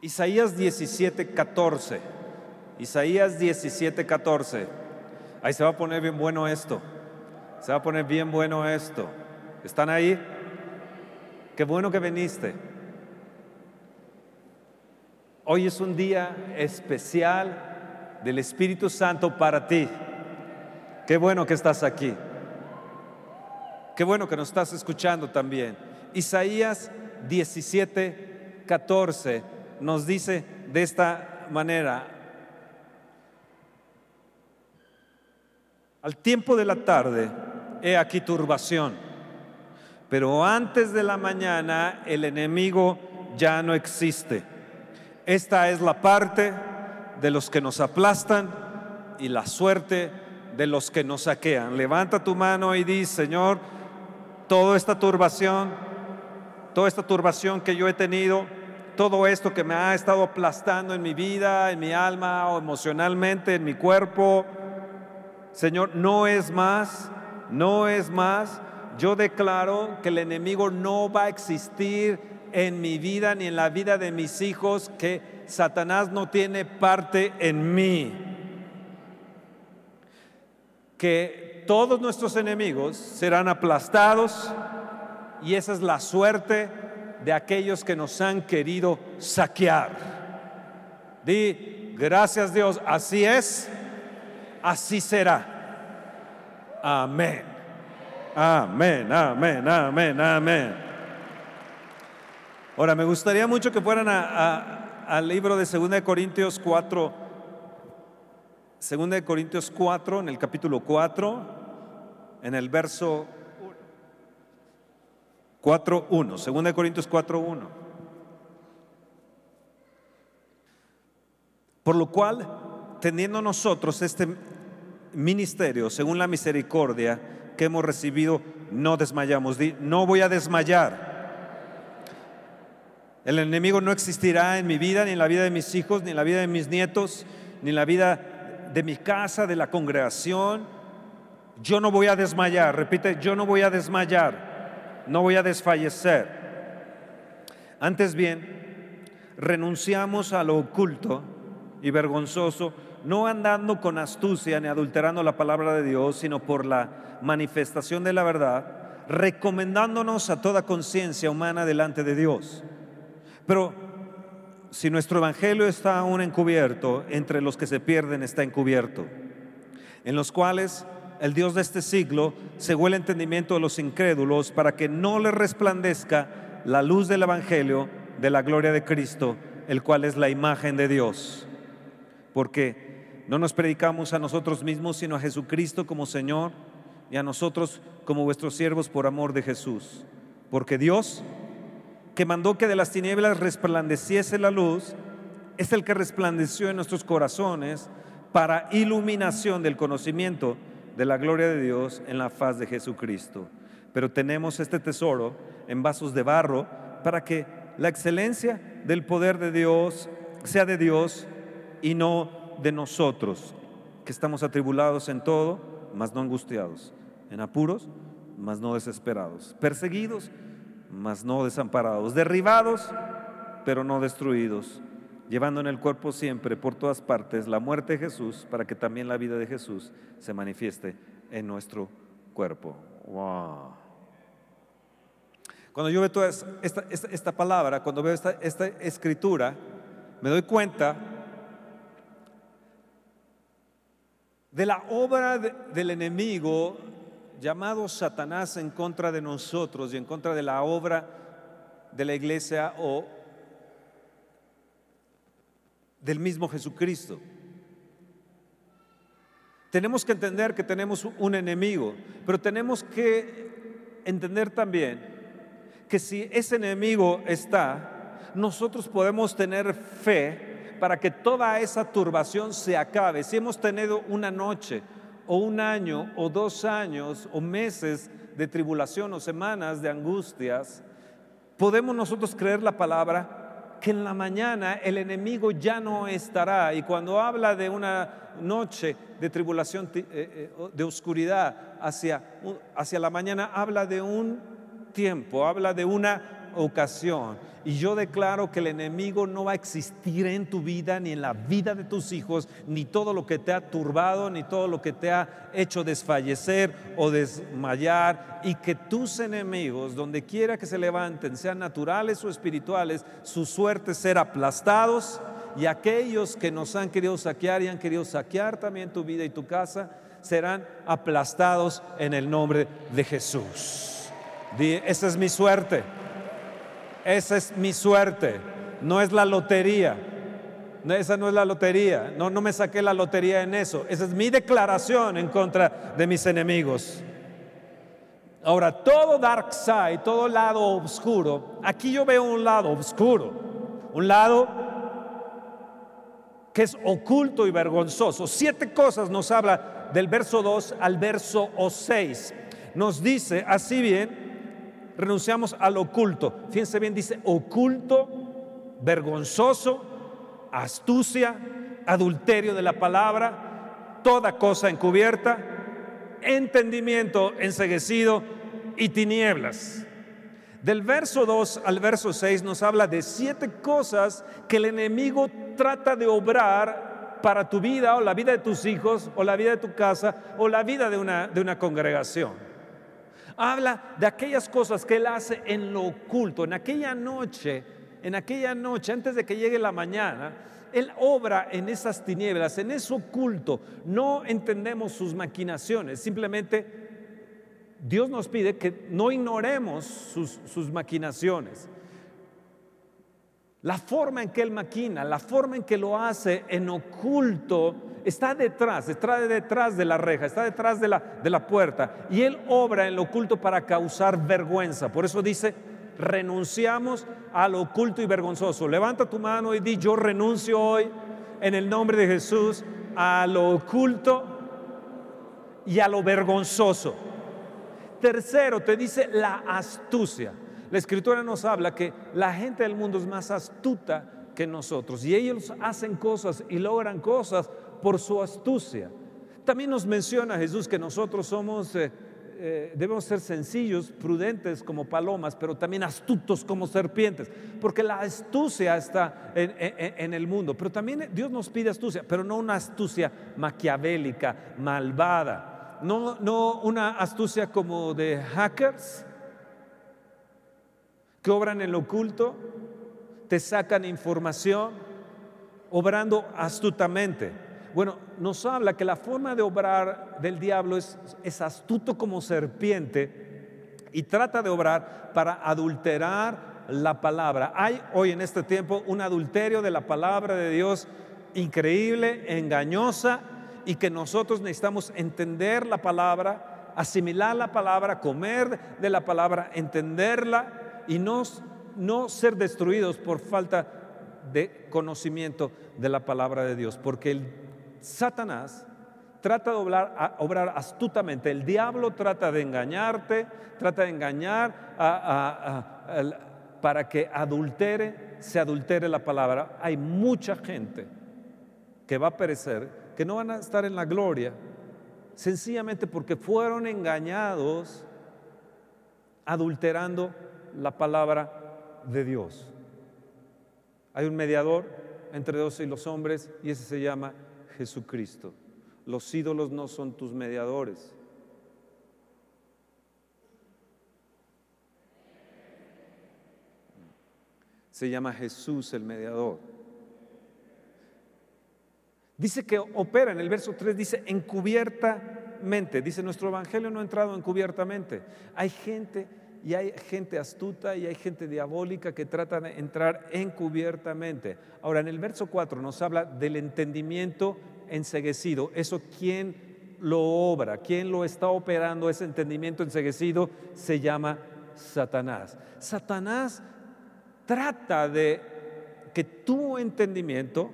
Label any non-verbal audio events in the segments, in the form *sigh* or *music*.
Isaías 17, 14. Isaías 17, 14. Ahí se va a poner bien bueno esto. Se va a poner bien bueno esto. ¿Están ahí? Qué bueno que viniste. Hoy es un día especial del Espíritu Santo para ti. Qué bueno que estás aquí. Qué bueno que nos estás escuchando también. Isaías 17, 14 nos dice de esta manera, al tiempo de la tarde, he aquí turbación, pero antes de la mañana el enemigo ya no existe. Esta es la parte de los que nos aplastan y la suerte de los que nos saquean. Levanta tu mano y di, Señor, toda esta turbación, toda esta turbación que yo he tenido, todo esto que me ha estado aplastando en mi vida, en mi alma o emocionalmente, en mi cuerpo. Señor, no es más, no es más. Yo declaro que el enemigo no va a existir en mi vida ni en la vida de mis hijos, que Satanás no tiene parte en mí. Que todos nuestros enemigos serán aplastados y esa es la suerte de aquellos que nos han querido saquear. Di, gracias Dios, así es, así será. Amén. Amén, amén, amén, amén. Ahora, me gustaría mucho que fueran al libro de 2 Corintios 4, 2 Corintios 4, en el capítulo 4, en el verso 4.1, 2 Corintios 4.1. Por lo cual, teniendo nosotros este ministerio, según la misericordia que hemos recibido, no desmayamos. No voy a desmayar. El enemigo no existirá en mi vida, ni en la vida de mis hijos, ni en la vida de mis nietos, ni en la vida de mi casa, de la congregación. Yo no voy a desmayar. Repite, yo no voy a desmayar no voy a desfallecer. Antes bien, renunciamos a lo oculto y vergonzoso, no andando con astucia ni adulterando la palabra de Dios, sino por la manifestación de la verdad, recomendándonos a toda conciencia humana delante de Dios. Pero si nuestro evangelio está aún encubierto, entre los que se pierden está encubierto, en los cuales el Dios de este siglo cegó el entendimiento de los incrédulos para que no les resplandezca la luz del Evangelio de la gloria de Cristo, el cual es la imagen de Dios. Porque no nos predicamos a nosotros mismos, sino a Jesucristo como Señor y a nosotros como vuestros siervos por amor de Jesús. Porque Dios, que mandó que de las tinieblas resplandeciese la luz, es el que resplandeció en nuestros corazones para iluminación del conocimiento de la gloria de Dios en la faz de Jesucristo. Pero tenemos este tesoro en vasos de barro para que la excelencia del poder de Dios sea de Dios y no de nosotros, que estamos atribulados en todo, mas no angustiados, en apuros, mas no desesperados, perseguidos, mas no desamparados, derribados, pero no destruidos llevando en el cuerpo siempre, por todas partes, la muerte de Jesús, para que también la vida de Jesús se manifieste en nuestro cuerpo. Wow. Cuando yo veo toda esta, palabra, cuando veo esta escritura, me doy cuenta de la obra del enemigo llamado Satanás en contra de nosotros y en contra de la obra de la iglesia o del mismo Jesucristo. Tenemos que entender que tenemos un enemigo, pero tenemos que entender también que si ese enemigo está, nosotros podemos tener fe para que toda esa turbación se acabe. Si hemos tenido una noche o un año o dos años o meses de tribulación o semanas de angustias, podemos nosotros creer la palabra que en la mañana el enemigo ya no estará. Y cuando habla de una noche de tribulación, eh, eh, de oscuridad hacia, hacia la mañana, habla de un tiempo, habla de una ocasión. Y yo declaro que el enemigo no va a existir en tu vida, ni en la vida de tus hijos, ni todo lo que te ha turbado, ni todo lo que te ha hecho desfallecer o desmayar. Y que tus enemigos, donde quiera que se levanten, sean naturales o espirituales, su suerte será aplastados. Y aquellos que nos han querido saquear y han querido saquear también tu vida y tu casa, serán aplastados en el nombre de Jesús. esa es mi suerte. Esa es mi suerte. No es la lotería. Esa no es la lotería. No, no me saqué la lotería en eso. Esa es mi declaración en contra de mis enemigos. Ahora, todo dark side, todo lado oscuro, aquí yo veo un lado oscuro, un lado que es oculto y vergonzoso. Siete cosas nos habla del verso 2 al verso 6. Nos dice, así bien, renunciamos al oculto. Fíjense bien, dice oculto, vergonzoso, astucia, adulterio de la palabra, toda cosa encubierta, entendimiento enseguecido y tinieblas. Del verso 2 al verso 6 nos habla de siete cosas que el enemigo trata de obrar para tu vida o la vida de tus hijos o la vida de tu casa o la vida de una, de una congregación. Habla de aquellas cosas que Él hace en lo oculto, en aquella noche, en aquella noche, antes de que llegue la mañana, Él obra en esas tinieblas, en eso oculto. No entendemos sus maquinaciones, simplemente Dios nos pide que no ignoremos sus, sus maquinaciones. La forma en que Él maquina, la forma en que lo hace en oculto, está detrás, está detrás de la reja, está detrás de la, de la puerta. Y Él obra en lo oculto para causar vergüenza. Por eso dice, renunciamos a lo oculto y vergonzoso. Levanta tu mano y di, yo renuncio hoy en el nombre de Jesús a lo oculto y a lo vergonzoso. Tercero, te dice la astucia. La escritura nos habla que la gente del mundo es más astuta que nosotros y ellos hacen cosas y logran cosas por su astucia. También nos menciona Jesús que nosotros somos, eh, eh, debemos ser sencillos, prudentes como palomas, pero también astutos como serpientes, porque la astucia está en, en el mundo. Pero también Dios nos pide astucia, pero no una astucia maquiavélica, malvada, no, no una astucia como de hackers, que obran en lo oculto, te sacan información, obrando astutamente. Bueno, nos habla que la forma de obrar del diablo es, astuto como serpiente y trata de obrar para adulterar la palabra. Hay hoy en este tiempo un adulterio de la palabra de Dios increíble, engañosa, y que nosotros necesitamos entender la palabra, asimilar la palabra, comer de la palabra, entenderla y no, no ser destruidos por falta de conocimiento de la palabra de Dios, porque el Satanás trata de obrar, obrar astutamente, el diablo trata de engañarte, trata de engañar para que adultere, se adultere la palabra. Hay mucha gente que va a perecer, que no van a estar en la gloria, sencillamente porque fueron engañados adulterando la palabra de Dios. Hay un mediador entre Dios y los hombres y ese se llama Jesucristo. Los ídolos no son tus mediadores. Se llama Jesús el mediador. Dice que opera, en el verso 3 dice encubiertamente. Dice, nuestro evangelio no ha entrado encubiertamente. Hay gente y hay gente astuta y hay gente diabólica que trata de entrar encubiertamente. Ahora, en el verso 4 nos habla del entendimiento enseguecido. Eso, ¿quién lo obra? ¿Quién lo está operando? Ese entendimiento enseguecido se llama Satanás. Satanás trata de que tu entendimiento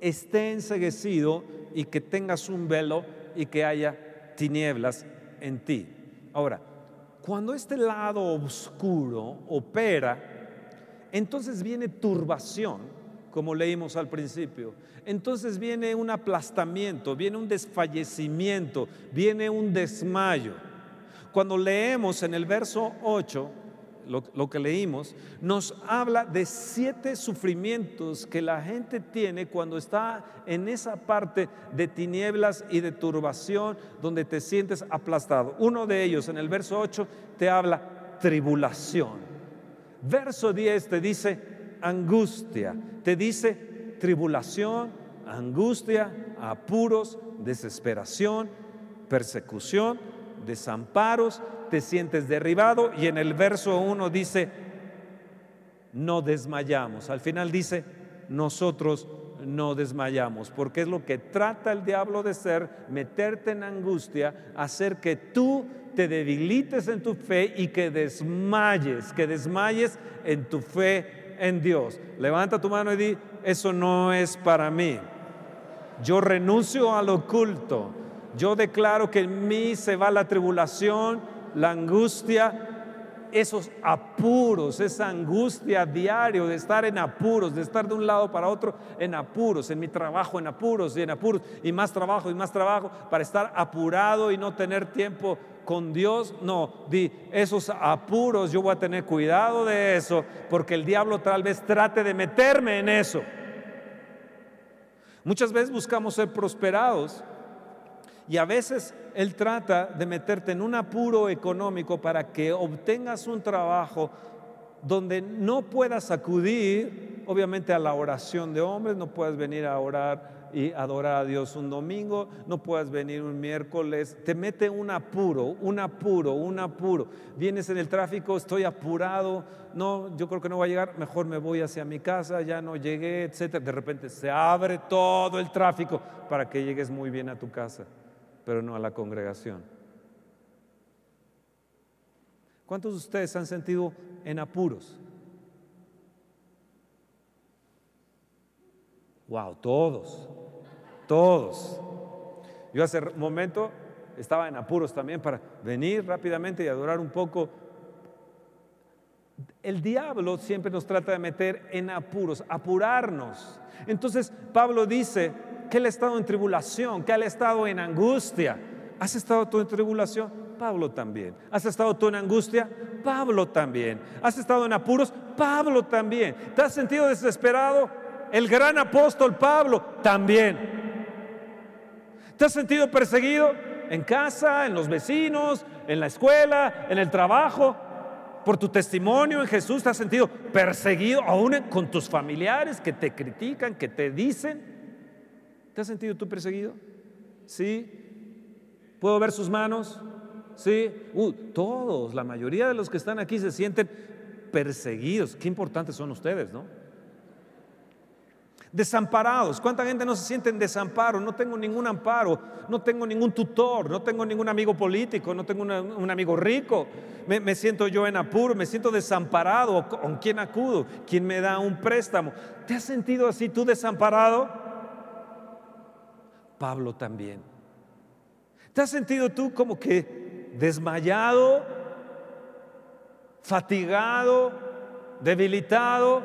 esté enseguecido y que tengas un velo y que haya tinieblas en ti. Ahora, cuando este lado oscuro opera, entonces viene turbación, como leímos al principio. Entonces viene un aplastamiento, viene un desfallecimiento, viene un desmayo. Cuando leemos en el verso 8, lo, que leímos, nos habla de siete sufrimientos que la gente tiene cuando está en esa parte de tinieblas y de turbación donde te sientes aplastado. Uno de ellos, en el verso 8, te habla tribulación. Verso 10 te dice angustia, te dice tribulación, angustia, apuros, desesperación, persecución, desamparos, te sientes derribado y en el verso 1 dice, no desmayamos. Al final dice, nosotros no desmayamos, porque es lo que trata el diablo de ser, meterte en angustia, hacer que tú te debilites en tu fe y que desmayes, que desmayes en tu fe en Dios. Levanta tu mano y di, eso no es para mí. Yo renuncio al oculto. Yo declaro que en mí se va la tribulación, la angustia, esos apuros, esa angustia diario de estar en apuros, de estar de un lado para otro en apuros, en mi trabajo en apuros y en apuros, y más trabajo y más trabajo para estar apurado y no tener tiempo con Dios. No, di, esos apuros yo voy a tener cuidado de eso, porque el diablo tal vez trate de meterme en eso. Muchas veces buscamos ser prosperados y a veces Él trata de meterte en un apuro económico para que obtengas un trabajo donde no puedas acudir, obviamente, a la oración de hombres, no puedes venir a orar y adorar a Dios un domingo, no puedes venir un miércoles, te mete un apuro, un apuro, un apuro. Vienes en el tráfico, estoy apurado, no, yo creo que no voy a llegar, mejor me voy hacia mi casa, ya no llegué, etcétera. De repente se abre todo el tráfico para que llegues muy bien a tu casa, pero no a la congregación. ¿Cuántos de ustedes han sentido en apuros? Wow, todos todos. Yo hace un momento estaba en apuros también para venir rápidamente y adorar un poco. El diablo siempre nos trata de meter en apuros, apurarnos. Entonces Pablo dice que él ha estado en tribulación, que él ha estado en angustia. ¿Has estado tú en tribulación? Pablo también. ¿Has estado tú en angustia? Pablo también. ¿Has estado en apuros? Pablo también. ¿Te has sentido desesperado? El gran apóstol Pablo también. ¿Te has sentido perseguido en casa, en los vecinos, en la escuela, en el trabajo? Por tu testimonio en Jesús te has sentido perseguido aún con tus familiares que te critican, que te dicen. ¿Te has sentido tú perseguido? Sí. ¿Puedo ver sus manos? Sí. Uh, todos, la mayoría de los que están aquí se sienten perseguidos. Qué importantes son ustedes, ¿no? Desamparados. ¿Cuánta gente no se siente en desamparo? No tengo ningún amparo, no tengo ningún tutor, no tengo ningún amigo político, no tengo un amigo rico. Me, siento yo en apuro, me siento desamparado. ¿Con quién acudo? ¿Quién me da un préstamo? ¿Te has sentido así tú desamparado? Pablo también. ¿Te has sentido tú como que desmayado, fatigado, debilitado?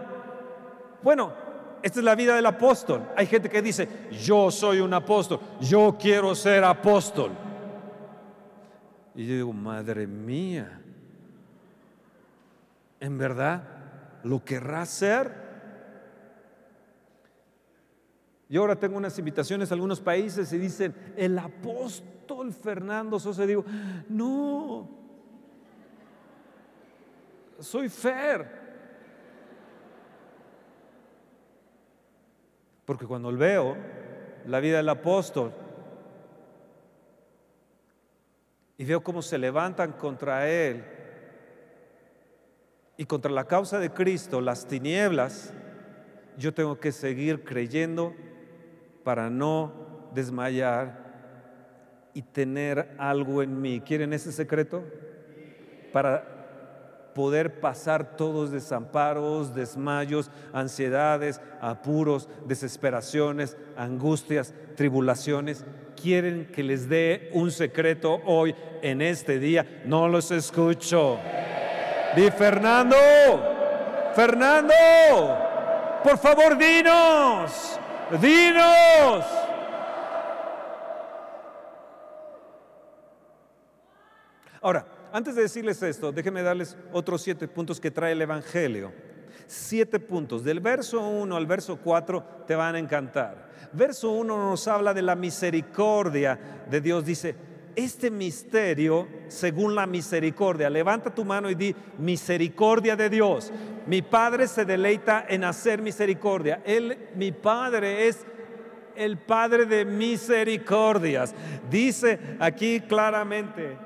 Bueno, esta es la vida del apóstol. Hay gente que dice, yo soy un apóstol, yo quiero ser apóstol. Y yo digo, madre mía, ¿en verdad lo querrá ser? Yo ahora tengo unas invitaciones a algunos países y dicen, el apóstol Fernando Sosa. Digo, no, soy Fer. Porque cuando veo la vida del apóstol y veo cómo se levantan contra él y contra la causa de Cristo las tinieblas, yo tengo que seguir creyendo para no desmayar y tener algo en mí. ¿Quieren ese secreto? Para poder pasar todos desamparos, desmayos, ansiedades, apuros, desesperaciones, angustias, tribulaciones. Quieren que les dé un secreto hoy en este día. No los escucho. Di Fernando, Fernando, por favor dinos, dinos. Ahora, antes de decirles esto, déjenme darles otros siete puntos que trae el Evangelio. Siete puntos. Del verso 1 al verso 4 te van a encantar. Verso 1 nos habla de la misericordia de Dios. Dice, este misterio según la misericordia. Levanta tu mano y di misericordia de Dios. Mi Padre se deleita en hacer misericordia. Él, mi Padre es el Padre de misericordias. Dice aquí claramente,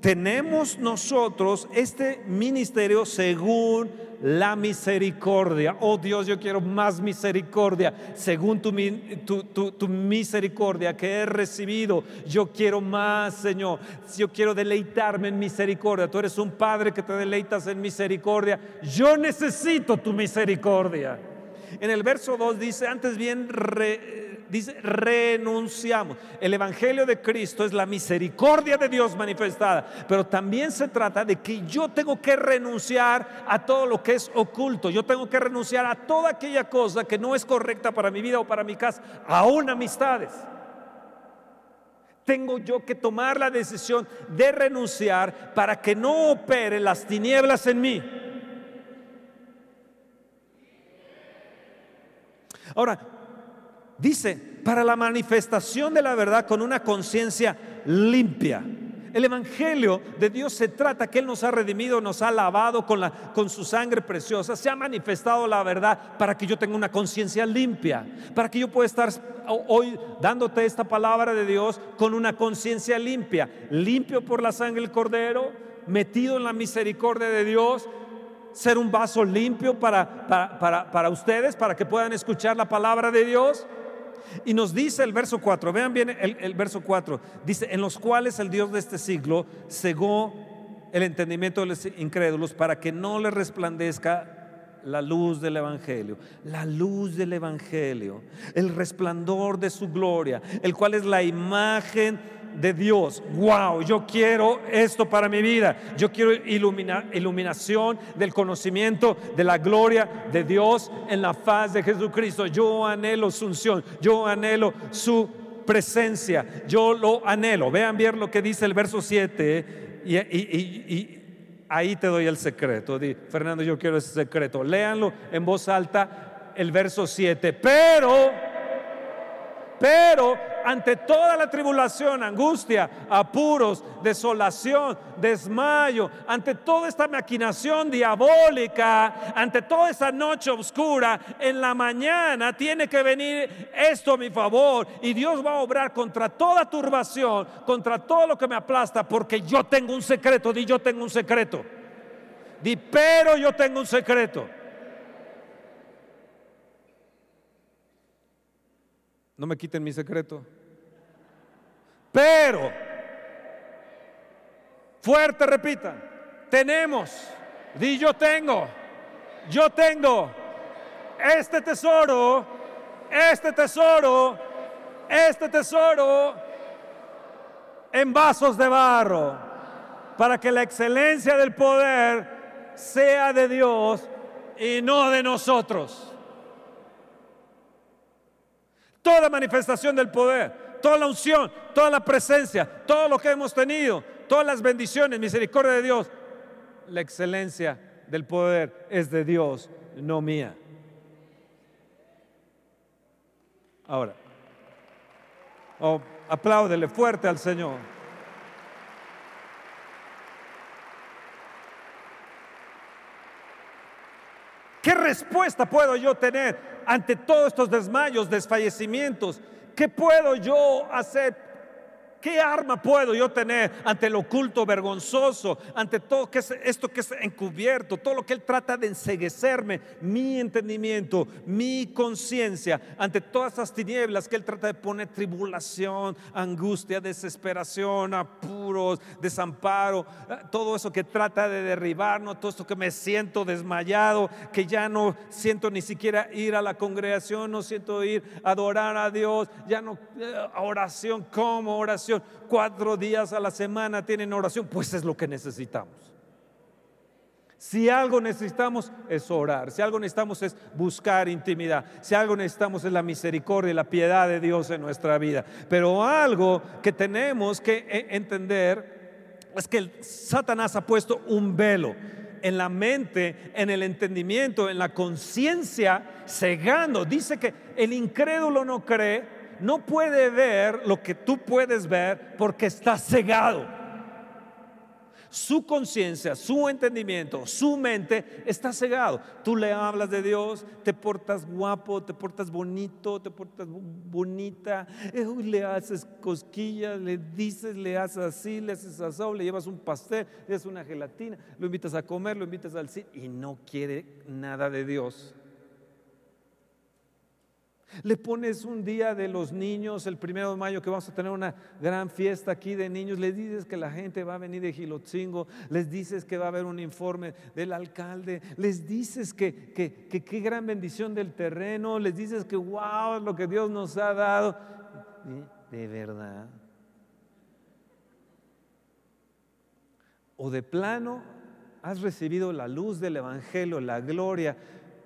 tenemos nosotros este ministerio según la misericordia. Oh Dios, yo quiero más misericordia. Según tu, misericordia que he recibido, yo quiero más, Señor. Yo quiero deleitarme en misericordia. Tú eres un Padre que te deleitas en misericordia. Yo necesito tu misericordia. En el verso 2 dice, antes bien, dice, renunciamos. El Evangelio de Cristo es la misericordia de Dios manifestada, pero también se trata de que yo tengo que renunciar a todo lo que es oculto. Yo tengo que renunciar a toda aquella cosa que no es correcta para mi vida o para mi casa, aún amistades tengo yo que tomar la decisión de renunciar para que no opere las tinieblas en mí. Ahora, dice, para la manifestación de la verdad con una conciencia limpia. El Evangelio de Dios se trata que Él nos ha redimido, nos ha lavado con, la, con su sangre preciosa, se ha manifestado la verdad para que yo tenga una conciencia limpia, para que yo pueda estar hoy dándote esta palabra de Dios con una conciencia limpia, limpio por la sangre del Cordero, metido en la misericordia de Dios, ser un vaso limpio para, para, ustedes, para que puedan escuchar la palabra de Dios. Y nos dice el verso 4, vean bien el, verso 4, dice, en los cuales el Dios de este siglo cegó el entendimiento de los incrédulos para que no les resplandezca la luz del Evangelio, la luz del Evangelio, el resplandor de su gloria, el cual es la imagen de Dios. Wow, yo quiero esto para mi vida. Yo quiero iluminación del conocimiento de la gloria de Dios en la faz de Jesucristo. Yo anhelo su unción, yo anhelo su presencia, yo lo anhelo. Vean bien lo que dice el verso 7 y, y ahí te doy el secreto. Di, Fernando, yo quiero ese secreto. Léanlo en voz alta el verso 7. Pero, pero ante toda la tribulación, angustia, apuros, desolación, desmayo, ante toda esta maquinación diabólica, ante toda esa noche oscura, en la mañana tiene que venir esto a mi favor y Dios va a obrar contra toda turbación, contra todo lo que me aplasta, porque yo tengo un secreto, di yo tengo un secreto. Di, pero yo tengo un secreto. No me quiten mi secreto. Pero, fuerte repita, tenemos, di yo tengo, yo tengo este tesoro, este tesoro, este tesoro en vasos de barro, para que la excelencia del poder sea de Dios y no de nosotros. Toda manifestación del poder, toda la unción, toda la presencia, todo lo que hemos tenido, todas las bendiciones, misericordia de Dios, la excelencia del poder es de Dios, no mía. Ahora, oh, apláudele fuerte al Señor. ¿Qué respuesta puedo yo tener ante todos estos desmayos, desfallecimientos, ¿qué puedo yo hacer ¿Qué arma puedo yo tener ante lo oculto vergonzoso, ante todo esto que es encubierto, todo lo que Él trata de enseguecerme, mi entendimiento, mi conciencia, ante todas esas tinieblas que Él trata de poner tribulación, angustia, desesperación, apuros, desamparo, eh, todo eso que trata de derribarnos, todo esto que me siento desmayado, que ya no siento ni siquiera ir a la congregación, no siento ir a adorar a Dios, ya no, eh, oración como oración cuatro días a la semana tienen oración, pues es lo que necesitamos. Si algo necesitamos es orar, si algo necesitamos es buscar intimidad, si algo necesitamos es la misericordia y la piedad de Dios en nuestra vida. Pero algo que tenemos que e, entender es que Satanás ha puesto un velo en la mente, en el entendimiento, en la conciencia, cegando. Dice que el incrédulo no cree, no puede ver lo que tú puedes ver porque está cegado su conciencia, su entendimiento, su mente está cegado. Tú le hablas de Dios, te portas guapo, te portas bonito, te portas bonita, eh, le haces cosquillas, le dices, le haces así, le haces así, le llevas un pastel, le haces una gelatina, lo invitas a comer, lo invitas al cine y no quiere nada de Dios. Le pones un día de los niños, el primero de mayo, que vamos a tener una gran fiesta aquí de niños. Les dices que la gente va a venir de Gilotzingo. Les dices que va a haber un informe del alcalde. Les dices que qué gran bendición del terreno. Les dices que wow, lo que Dios nos ha dado. De verdad. O de plano, has recibido la luz del Evangelio, la gloria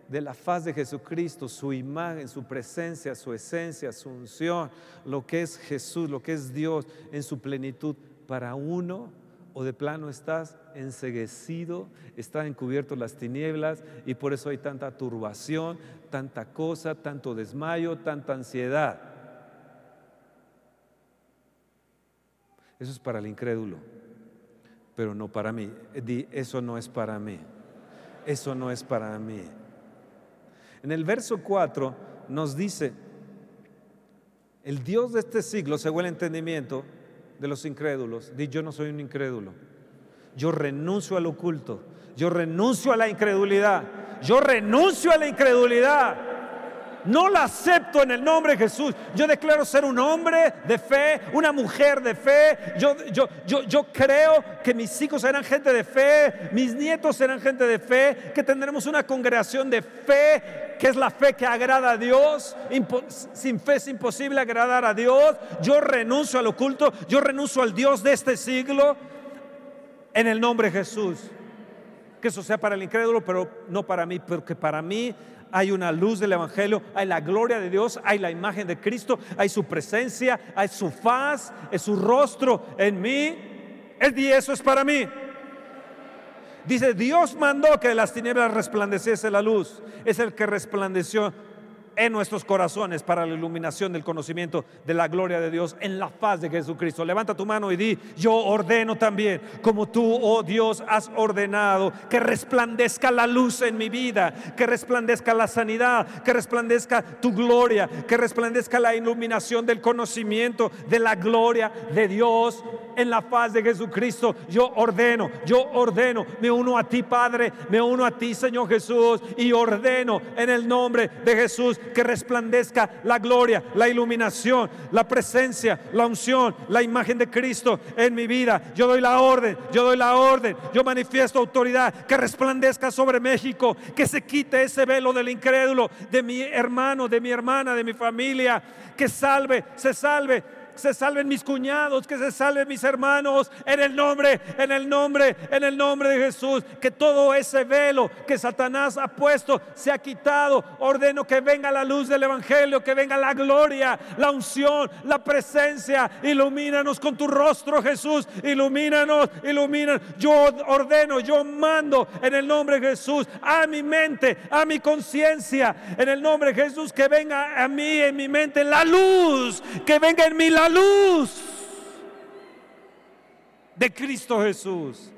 de la faz de Jesucristo, su imagen, su presencia, su esencia, su unción, lo que es Jesús, lo que es Dios en su plenitud para uno, o de plano estás enseguecido, están encubiertos las tinieblas y por eso hay tanta turbación, tanta cosa, tanto desmayo, tanta ansiedad. Eso es para el incrédulo, pero no para mí. Eso no es para mí. Eso no es para mí. En el verso 4 nos dice, el Dios de este siglo, según el entendimiento de los incrédulos, dice, yo no soy un incrédulo, yo renuncio al oculto, yo renuncio a la incredulidad, yo renuncio a la incredulidad. No la acepto en el nombre de Jesús. Yo declaro ser un hombre de fe, una mujer de fe. Yo, yo, yo, yo creo que mis hijos serán gente de fe, mis nietos serán gente de fe, que tendremos una congregación de fe, que es la fe que agrada a Dios. sin fe es imposible agradar a Dios. Yo renuncio al oculto, yo renuncio al Dios de este siglo en el nombre de Jesús. Que eso sea para el incrédulo, pero no para mí, porque para mí hay una luz del Evangelio, hay la gloria de Dios, hay la imagen de Cristo, hay su presencia, hay su faz, es su rostro en mí. El eso es para mí. Dice, Dios mandó que de las tinieblas resplandeciese la luz. Es el que resplandeció en nuestros corazones para la iluminación del conocimiento de la gloria de Dios en la faz de Jesucristo. Levanta tu mano y di, yo ordeno también, como tú, oh Dios, has ordenado, que resplandezca la luz en mi vida, que resplandezca la sanidad, que resplandezca tu gloria, que resplandezca la iluminación del conocimiento de la gloria de Dios en la faz de Jesucristo. Yo ordeno, yo ordeno, me uno a ti, Padre, me uno a ti, Señor Jesús, y ordeno en el nombre de Jesús que resplandezca la gloria, la iluminación, la presencia, la unción, la imagen de Cristo en mi vida. Yo doy la orden, yo doy la orden, yo manifiesto autoridad, que resplandezca sobre México, que se quite ese velo del incrédulo, de mi hermano, de mi hermana, de mi familia, que salve, se salve se salven mis cuñados, que se salven mis hermanos, en el nombre, en el nombre, en el nombre de Jesús, que todo ese velo que Satanás ha puesto se ha quitado. Ordeno que venga la luz del Evangelio, que venga la gloria, la unción, la presencia. Ilumínanos con tu rostro, Jesús. Ilumínanos, ilumínanos. Yo ordeno, yo mando en el nombre de Jesús a mi mente, a mi conciencia, en el nombre de Jesús, que venga a mí, en mi mente, la luz, que venga en mí la luz de Cristo Jesús.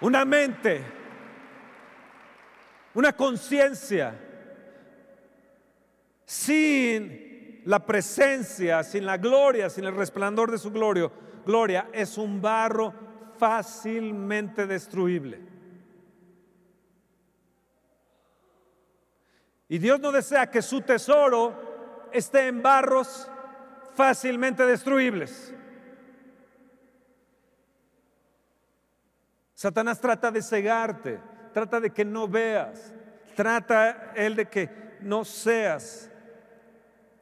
Una mente, una conciencia sin la presencia, sin la gloria, sin el resplandor de su gloria, gloria es un barro fácilmente destruible. Y Dios no desea que su tesoro esté en barros fácilmente destruibles. Satanás trata de cegarte, trata de que no veas, trata él de que no seas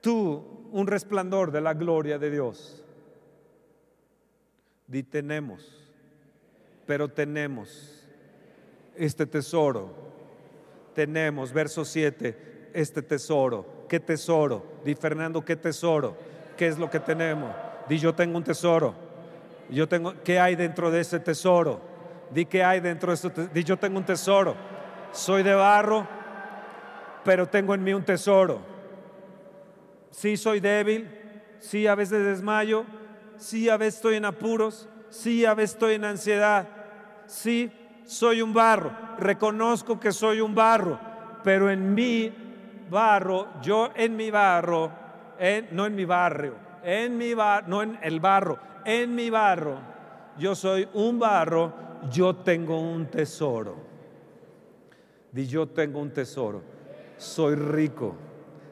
tú un resplandor de la gloria de Dios. Di tenemos, pero tenemos este tesoro tenemos, verso 7, este tesoro. ¿Qué tesoro? Di Fernando, ¿qué tesoro? ¿Qué es lo que tenemos? Di yo tengo un tesoro. Yo tengo, ¿qué hay dentro de ese tesoro? Di qué hay dentro de ese tesoro. Di yo tengo un tesoro. Soy de barro, pero tengo en mí un tesoro. Sí soy débil, sí a veces desmayo, sí a veces estoy en apuros, sí a veces estoy en ansiedad, sí soy un barro, reconozco que soy un barro, pero en mi barro, yo en mi barro, no en mi barrio, en mi barro, no en el barro, en mi barro, yo soy un barro, yo tengo un tesoro. Di yo tengo un tesoro. Soy rico,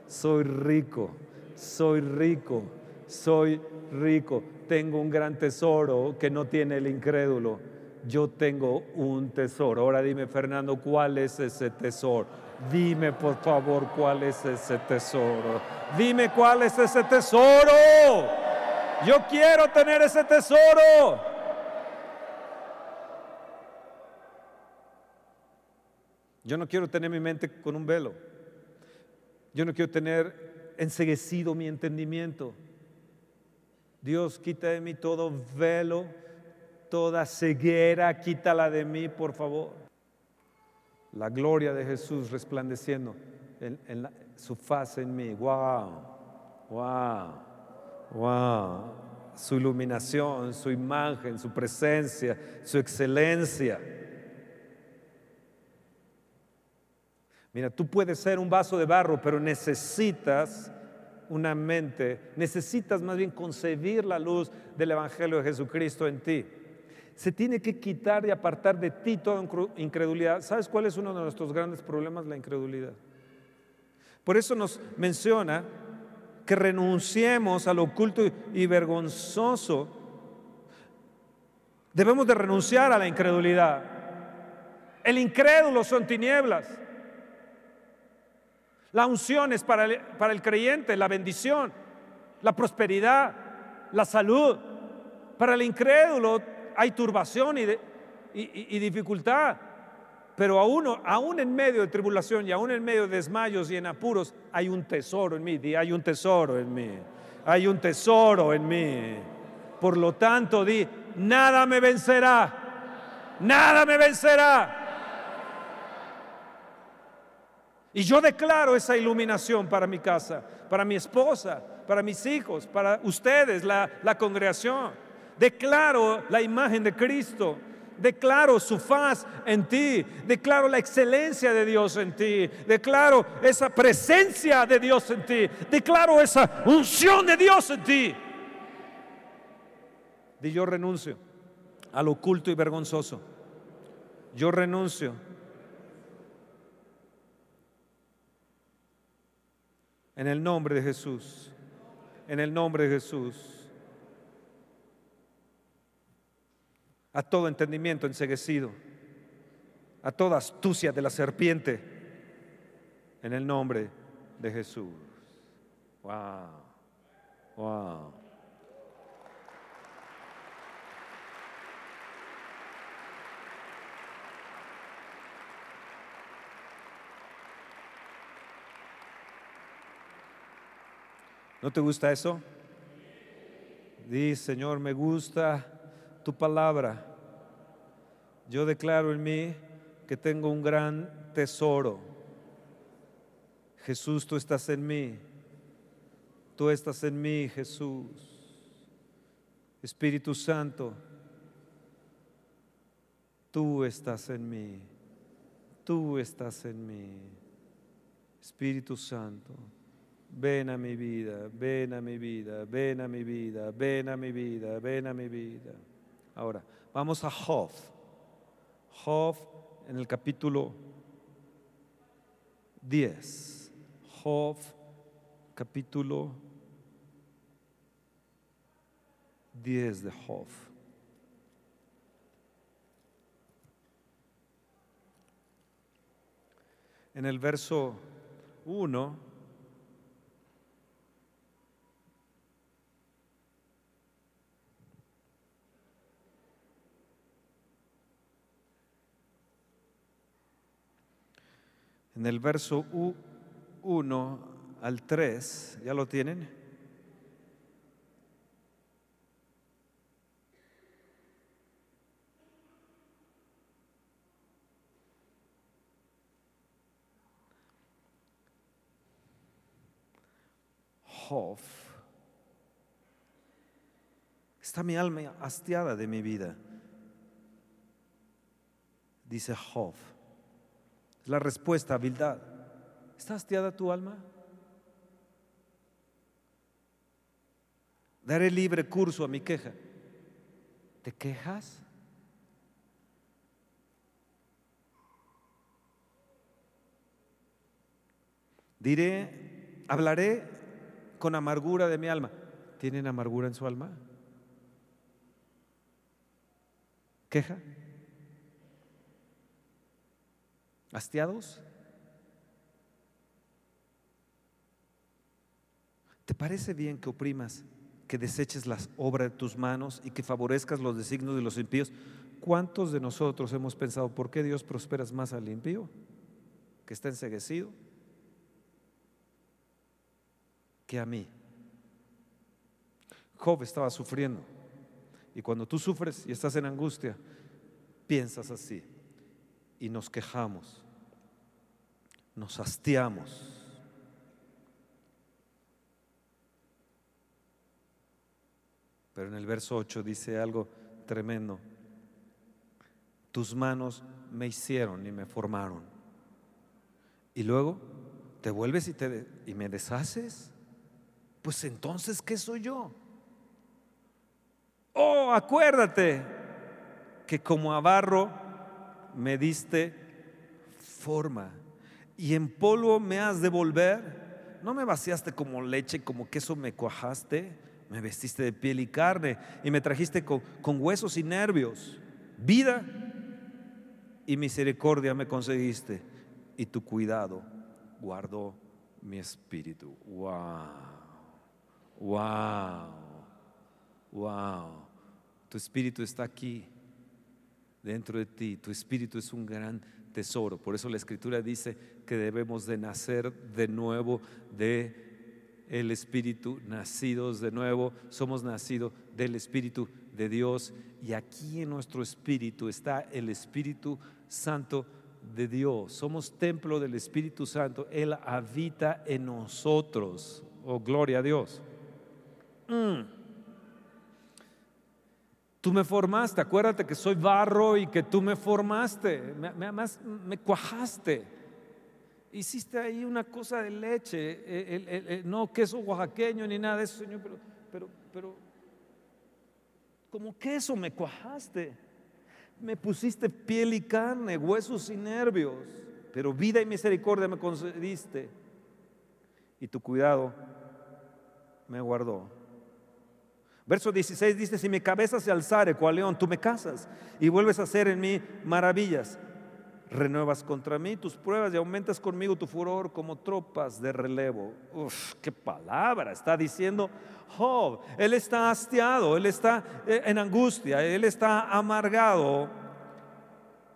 soy rico, soy rico, soy rico. Tengo un gran tesoro que no tiene el incrédulo yo tengo un tesoro. Ahora dime, Fernando, ¿cuál es ese tesoro? Dime, por favor, cuál es ese tesoro. Dime cuál es ese tesoro. Yo quiero tener ese tesoro. Yo no quiero tener mi mente con un velo. Yo no quiero tener enseguecido mi entendimiento. Dios, quita de mí todo velo toda ceguera, quítala de mí, por favor. La gloria de Jesús resplandeciendo en, su faz en mí. Wow, wow, wow. Su iluminación, su imagen, su presencia, su excelencia. Mira, tú puedes ser un vaso de barro, pero necesitas una mente, necesitas más bien concebir la luz del Evangelio de Jesucristo en ti se tiene que quitar y apartar de ti toda incredulidad. ¿Sabes cuál es uno de nuestros grandes problemas? La incredulidad. Por eso nos menciona que renunciemos a lo oculto y vergonzoso. Debemos de renunciar a la incredulidad. El incrédulo son tinieblas. La unción es para el, para el creyente, la bendición, la prosperidad, la salud. Para el incrédulo hay turbación y, dificultad, pero aún, aún en medio de tribulación y aún en medio de desmayos y en apuros, hay un tesoro en mí, di, hay un tesoro en mí, hay un tesoro en mí. Por lo tanto, di, nada me vencerá, nada me vencerá. Y yo declaro esa iluminación para mi casa, para mi esposa, para mis hijos, para ustedes, la, la congregación. Declaro la imagen de Cristo. Declaro su faz en ti. Declaro la excelencia de Dios en ti. Declaro esa presencia de Dios en ti. Declaro esa unción de Dios en ti. Y yo renuncio al oculto y vergonzoso. Yo renuncio en el nombre de Jesús. En el nombre de Jesús. A todo entendimiento enseguecido, a toda astucia de la serpiente, en el nombre de Jesús. Wow, wow. ¿No te gusta eso? Di, Señor, me gusta tu palabra. Yo declaro en mí que tengo un gran tesoro. Jesús, tú estás en mí. Tú estás en mí, Jesús. Espíritu Santo, tú estás en mí. Tú estás en mí. Espíritu Santo, ven a mi vida, ven a mi vida, ven a mi vida, ven a mi vida, ven a mi vida. Ahora, vamos a Job. Job en el capítulo 10. Job capítulo 10 de Job. En el verso 1 En el verso 1 al 3, ¿ya lo tienen? Job, está mi alma hastiada de mi vida, dice Job. Es la respuesta a Bildad. ¿Está hastiada tu alma? Daré libre curso a mi queja. ¿Te quejas? Diré, hablaré con amargura de mi alma. ¿Tienen amargura en su alma? ¿Queja? ¿Hastiados? ¿Te parece bien que oprimas, que deseches las obras de tus manos y que favorezcas los designios de los impíos? ¿Cuántos de nosotros hemos pensado, ¿por qué Dios prosperas más al impío? Que está enseguecido que a mí. Job estaba sufriendo. Y cuando tú sufres y estás en angustia, piensas así. Y nos quejamos, nos hastiamos Pero en el verso 8 dice algo tremendo. Tus manos me hicieron y me formaron. Y luego te vuelves y, te, y me deshaces. Pues entonces, ¿qué soy yo? Oh, acuérdate que como a barro me diste forma y en polvo me has de volver. No me vaciaste como leche, como queso me cuajaste me vestiste de piel y carne y me trajiste con, huesos y nervios. Vida y misericordia me conseguiste y tu cuidado guardó mi espíritu. Wow, wow, wow. Tu espíritu está aquí, dentro de ti. Tu espíritu es un gran tesoro. Por eso la escritura dice que debemos de nacer de nuevo de el Espíritu, nacidos de nuevo, somos nacidos del Espíritu de Dios y aquí en nuestro Espíritu está el Espíritu Santo de Dios. Somos templo del Espíritu Santo, Él habita en nosotros. Oh, gloria a Dios. Mm. Tú me formaste, acuérdate que soy barro y que tú me formaste, me, me, me cuajaste. Hiciste ahí una cosa de leche, no queso oaxaqueño ni nada de eso, Señor, pero, pero, pero, como queso me cuajaste, me pusiste piel y carne, huesos y nervios, pero vida y misericordia me concediste. Y tu cuidado me guardó. Verso 16 dice, si mi cabeza se alzare cual león, tú me casas y vuelves a hacer en mí maravillas renuevas contra mí tus pruebas y aumentas conmigo tu furor como tropas de relevo. Uf, qué palabra está diciendo Job. Él está hastiado, él está eh, en angustia, él está amargado,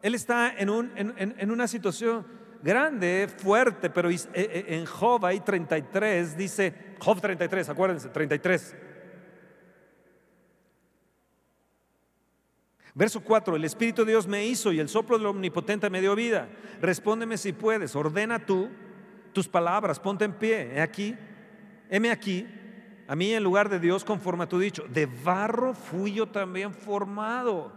él está en, un, en, una situación grande, fuerte, pero eh, eh, en Job hay 33, dice, Job 33, acuérdense, 33. Verso 4, el Espíritu de Dios me hizo y el soplo del Omnipotente me dio vida. Respóndeme si puedes, ordena tú tus palabras, ponte en pie. He aquí, heme aquí, a mí en lugar de Dios conforme a tu dicho. De barro fui yo también formado.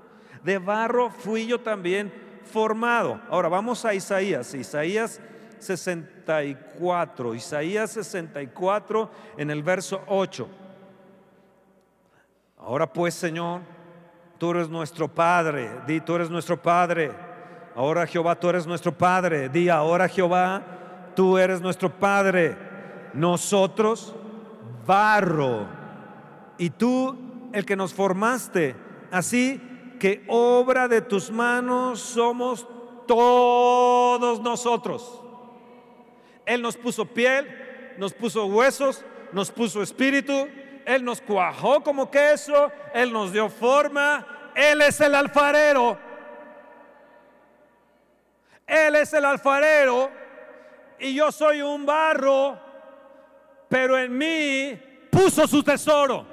De barro fui yo también formado. Ahora vamos a Isaías, Isaías 64, Isaías 64 en el verso 8. Ahora pues, Señor, tú eres nuestro Padre, di, tú eres nuestro Padre. Ahora Jehová, tú eres nuestro Padre. Di, ahora Jehová, tú eres nuestro Padre. Nosotros, barro. Y tú, el que nos formaste. Así que obra de tus manos somos todos nosotros. Él nos puso piel, nos puso huesos, nos puso espíritu, él nos cuajó como queso, Él nos dio forma, Él es el alfarero. Él es el alfarero y yo soy un barro, pero en mí puso su tesoro.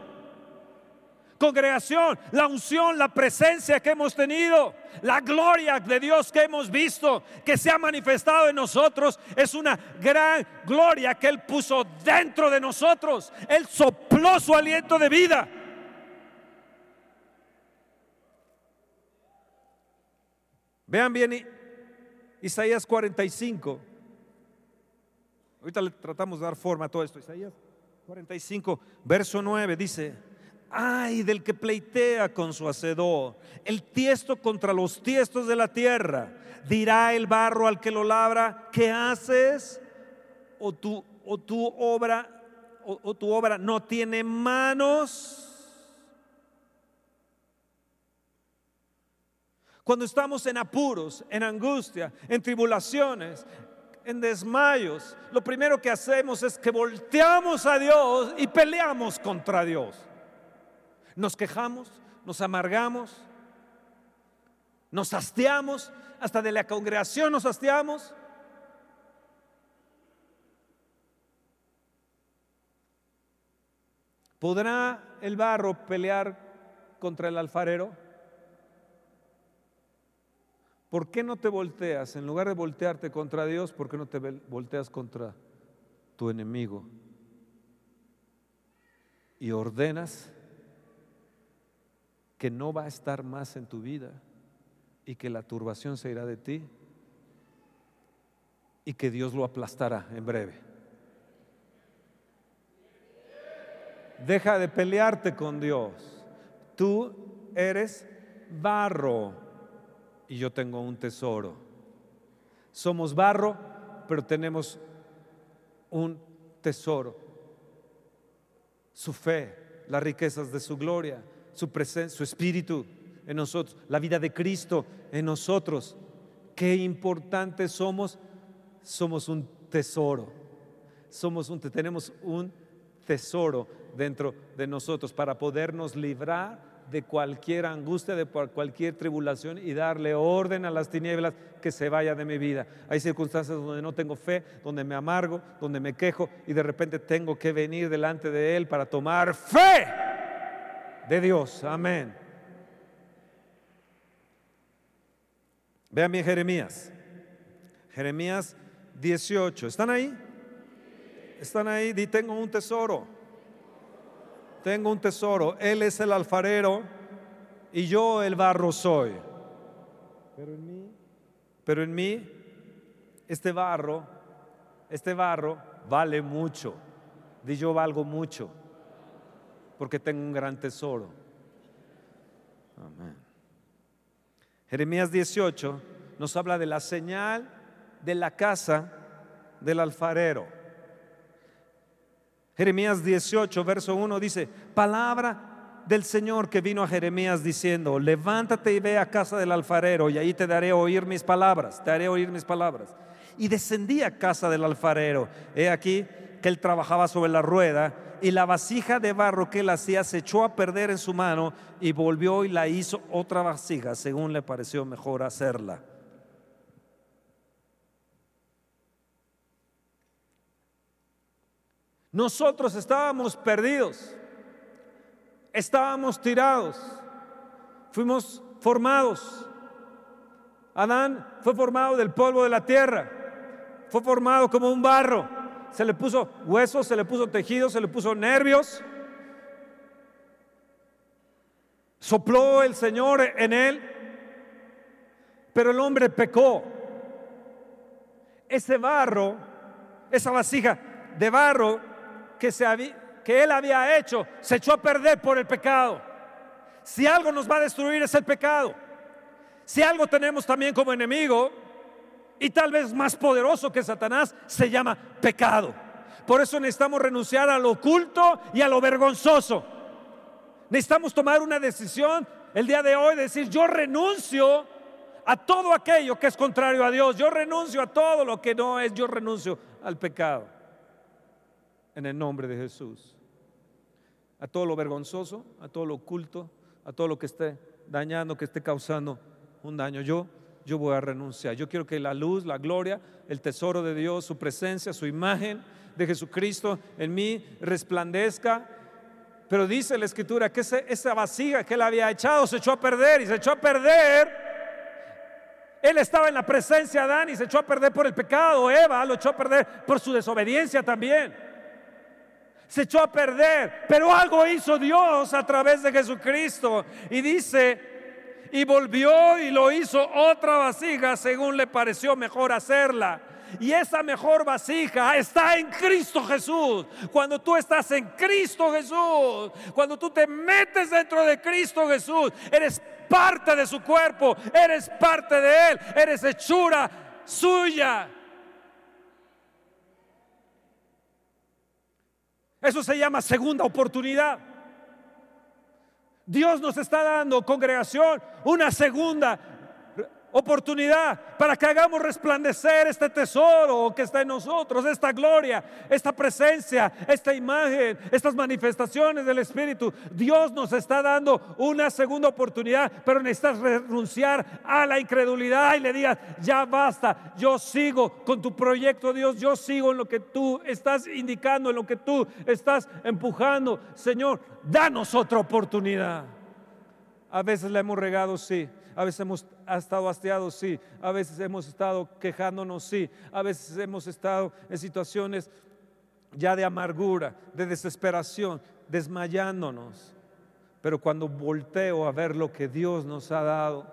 Congregación, la unción, la presencia que hemos tenido, la gloria de Dios que hemos visto, que se ha manifestado en nosotros, es una gran gloria que Él puso dentro de nosotros. Él sopló su aliento de vida. Vean bien Isaías 45. Ahorita le tratamos de dar forma a todo esto. Isaías 45, verso 9 dice, ay del que pleitea con su hacedor, el tiesto contra los tiestos de la tierra. Dirá el barro al que lo labra, ¿qué haces? O tu, o tu obra, o tu obra no tiene manos. Cuando estamos en apuros, en angustia, en tribulaciones, en desmayos, lo primero que hacemos es que volteamos a Dios y peleamos contra Dios. Nos quejamos, nos amargamos, nos hastiamos, hasta de la congregación nos hastiamos. ¿Podrá el barro pelear contra el alfarero? ¿Por qué no te volteas? En lugar de voltearte contra Dios, ¿por qué no te volteas contra tu enemigo? Y ordenas que no va a estar más en tu vida y que la turbación se irá de ti y que Dios lo aplastará en breve. Deja de pelearte con Dios. Tú eres barro y yo tengo un tesoro. Somos barro, pero tenemos un tesoro. Su fe, las riquezas de su gloria, su presencia, su espíritu en nosotros, la vida de Cristo en nosotros. Qué importantes somos. Somos un tesoro. Somos un, tenemos un tesoro dentro de nosotros para podernos librar de cualquier angustia, de cualquier tribulación y darle orden a las tinieblas que se vaya de mi vida. Hay circunstancias donde no tengo fe, donde me amargo, donde me quejo y de repente tengo que venir delante de Él para tomar fe de Dios. Amén. Vean bien Jeremías. Jeremías 18. ¿Están ahí? ¿Están ahí? Di, tengo un tesoro tengo un tesoro, Él es el alfarero y yo el barro soy. Pero en mí, pero en mí, este barro, este barro vale mucho. Di yo valgo mucho, porque tengo un gran tesoro. Amén. Jeremías 18 nos habla de la señal de la casa del alfarero. Jeremías 18, verso 1 dice, palabra del Señor que vino a Jeremías diciendo, levántate y ve a casa del alfarero y ahí te daré oír mis palabras, te haré oír mis palabras. Y descendí a casa del alfarero. He aquí que él trabajaba sobre la rueda y la vasija de barro que él hacía se echó a perder en su mano y volvió y la hizo otra vasija según le pareció mejor hacerla. Nosotros estábamos perdidos, estábamos tirados, fuimos formados. Adán fue formado del polvo de la tierra, fue formado como un barro, se le puso huesos, se le puso tejidos, se le puso nervios. Sopló el Señor en él, pero el hombre pecó. Ese barro, esa vasija de barro que, se que él había hecho se echó a perder por el pecado. Si algo nos va a destruir es el pecado. Si algo tenemos también como enemigo, y tal vez más poderoso que Satanás, se llama pecado. Por eso necesitamos renunciar a lo oculto y a lo vergonzoso. Necesitamos tomar una decisión el día de hoy, decir, yo renuncio a todo aquello que es contrario a Dios, yo renuncio a todo lo que no es, yo renuncio al pecado en el nombre de Jesús. A todo lo vergonzoso, a todo lo oculto, a todo lo que esté dañando, que esté causando un daño. Yo, yo voy a renunciar. Yo quiero que la luz, la gloria, el tesoro de Dios, su presencia, su imagen de Jesucristo en mí resplandezca. Pero dice la escritura que esa vasija que él había echado se echó a perder y se echó a perder. Él estaba en la presencia de Adán y se echó a perder por el pecado. Eva lo echó a perder por su desobediencia también. Se echó a perder. Pero algo hizo Dios a través de Jesucristo. Y dice y volvió y lo hizo otra vasija según le pareció mejor hacerla. Y esa mejor vasija está en Cristo Jesús. Cuando tú estás en Cristo Jesús, cuando tú te metes dentro de Cristo Jesús, eres parte de su cuerpo, eres parte de Él, eres hechura suya. Eso se llama segunda oportunidad. Dios nos está dando, congregación, una segunda oportunidad para que hagamos resplandecer este tesoro que está en nosotros, esta gloria, esta presencia, esta imagen, estas manifestaciones del Espíritu. Dios nos está dando una segunda oportunidad, pero necesitas renunciar a la incredulidad y le digas, ya basta, yo sigo con tu proyecto, Dios, yo sigo en lo que tú estás indicando, en lo que tú estás empujando. Señor, danos otra oportunidad. A veces le hemos regado, sí a veces hemos estado hastiados, sí, a veces hemos estado quejándonos, sí, a veces hemos estado en situaciones ya de amargura, de desesperación, desmayándonos. Pero cuando volteo a ver lo que Dios nos ha dado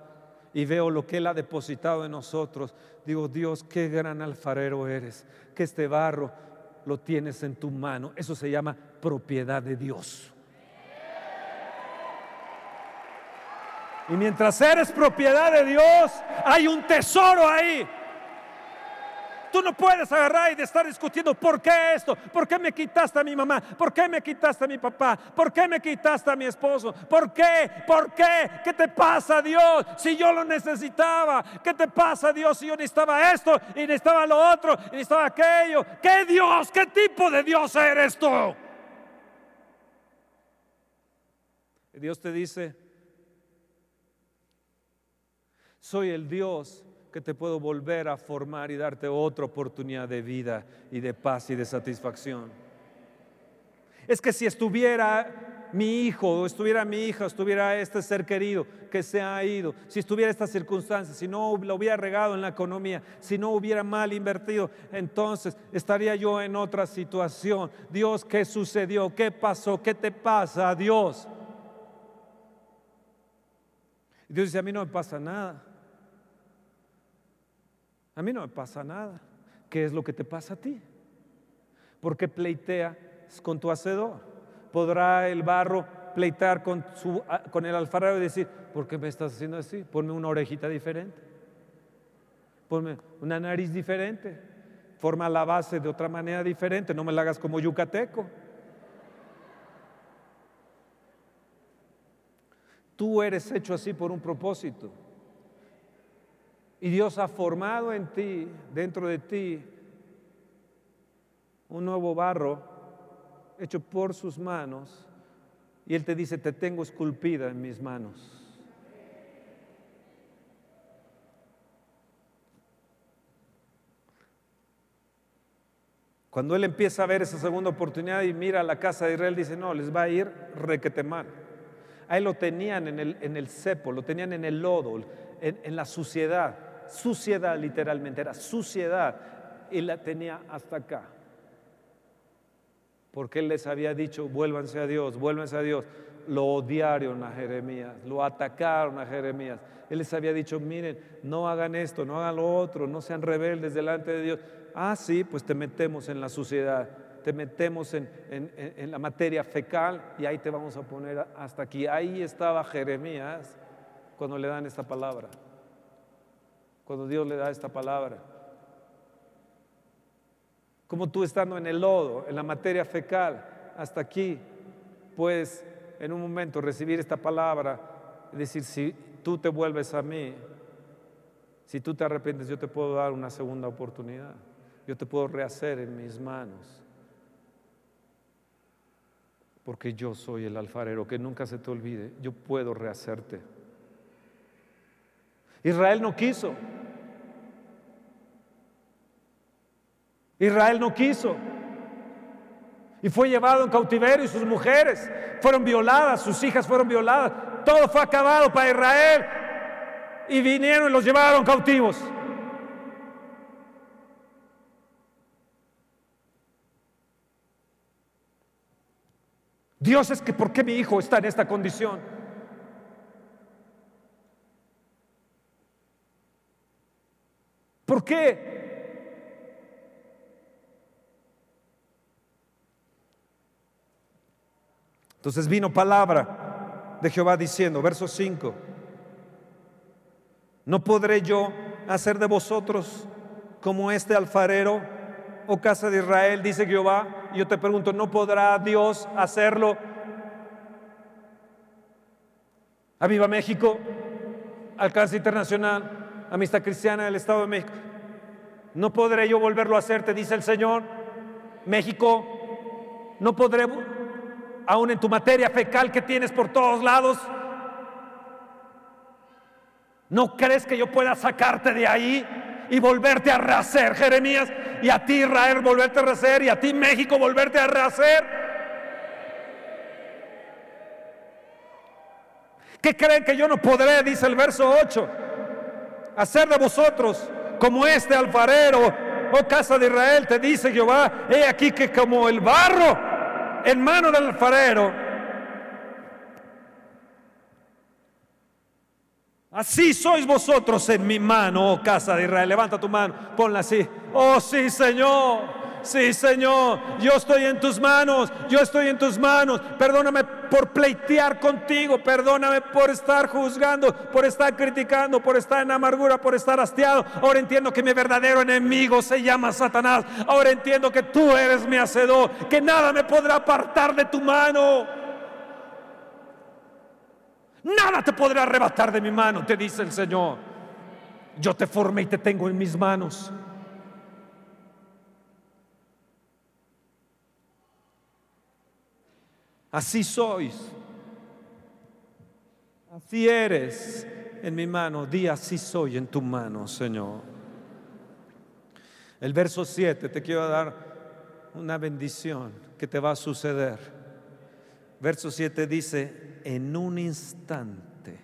y veo lo que Él ha depositado en nosotros, digo, Dios, qué gran alfarero eres, que este barro lo tienes en tu mano. Eso se llama propiedad de Dios. Y mientras eres propiedad de Dios, hay un tesoro ahí. Tú no puedes agarrar y de estar discutiendo por qué esto, por qué me quitaste a mi mamá, por qué me quitaste a mi papá, por qué me quitaste a mi esposo, por qué, por qué, qué te pasa Dios si yo lo necesitaba, qué te pasa Dios si yo necesitaba esto y necesitaba lo otro y necesitaba aquello, qué Dios, qué tipo de Dios eres tú. Dios te dice, soy el Dios que te puedo volver a formar y darte otra oportunidad de vida y de paz y de satisfacción. Es que si estuviera mi hijo o estuviera mi hija, estuviera este ser querido que se ha ido, si estuviera esta circunstancia, si no lo hubiera regado en la economía, si no hubiera mal invertido, entonces estaría yo en otra situación. Dios, ¿qué sucedió? ¿Qué pasó? ¿Qué te pasa, Dios? Dios dice, a mí no me pasa nada. A mí no me pasa nada. ¿Qué es lo que te pasa a ti? ¿Por qué pleiteas con tu hacedor? ¿Podrá el barro pleitar con el alfarero y decir, ¿por qué me estás haciendo así? Ponme una orejita diferente. Ponme una nariz diferente. Forma la base de otra manera diferente. No me la hagas como yucateco. Tú eres hecho así por un propósito. Y Dios ha formado en ti, dentro de ti, un nuevo barro hecho por sus manos. Y Él te dice, te tengo esculpida en mis manos. Cuando Él empieza a ver esa segunda oportunidad y mira a la casa de Israel, dice, no, les va a ir requete mal. Ahí lo tenían en el, en el cepo, lo tenían en el lodo, en la suciedad suciedad literalmente, era suciedad y la tenía hasta acá. Porque él les había dicho, vuélvanse a Dios, vuélvanse a Dios. Lo odiaron a Jeremías, lo atacaron a Jeremías. Él les había dicho, miren, no hagan esto, no hagan lo otro, no sean rebeldes delante de Dios. Ah, sí, pues te metemos en la suciedad, te metemos en, en la materia fecal y ahí te vamos a poner hasta aquí. Ahí estaba Jeremías cuando le dan esta palabra cuando Dios le da esta palabra. Como tú estando en el lodo, en la materia fecal, hasta aquí, puedes en un momento recibir esta palabra y decir, si tú te vuelves a mí, si tú te arrepientes, yo te puedo dar una segunda oportunidad. Yo te puedo rehacer en mis manos. Porque yo soy el alfarero, que nunca se te olvide, yo puedo rehacerte. Israel no quiso. Israel no quiso. Y fue llevado en cautiverio y sus mujeres fueron violadas, sus hijas fueron violadas. Todo fue acabado para Israel. Y vinieron y los llevaron cautivos. Dios es que, ¿por qué mi hijo está en esta condición? ¿Por qué? Entonces vino palabra de Jehová diciendo, verso 5, ¿no podré yo hacer de vosotros como este alfarero, oh casa de Israel? Dice Jehová. Yo te pregunto, ¿no podrá Dios hacerlo? A Viva México, Alcance Internacional, Amistad Cristiana del Estado de México. ¿No podré yo volverlo a hacer? Te dice el Señor. México, no podré aún en tu materia fecal que tienes por todos lados. ¿No crees que yo pueda sacarte de ahí y volverte a rehacer, Jeremías? Y a ti, Israel, volverte a rehacer. Y a ti, México, volverte a rehacer. ¿Qué creen que yo no podré? Dice el verso 8. Hacer de vosotros como este alfarero, oh casa de Israel, te dice Jehová, he aquí que como el barro en mano del alfarero. Así sois vosotros en mi mano, oh casa de Israel. Levanta tu mano, ponla así. Oh sí, Señor. Sí, Señor, yo estoy en tus manos, yo estoy en tus manos. Perdóname por pleitear contigo, perdóname por estar juzgando, por estar criticando, por estar en amargura, por estar hastiado. Ahora entiendo que mi verdadero enemigo se llama Satanás. Ahora entiendo que tú eres mi hacedor, que nada me podrá apartar de tu mano. Nada te podrá arrebatar de mi mano, te dice el Señor. Yo te formé y te tengo en mis manos. Así sois. Así eres en mi mano. Di así soy en tu mano, Señor. El verso 7, te quiero dar una bendición que te va a suceder. Verso 7 dice, en un instante,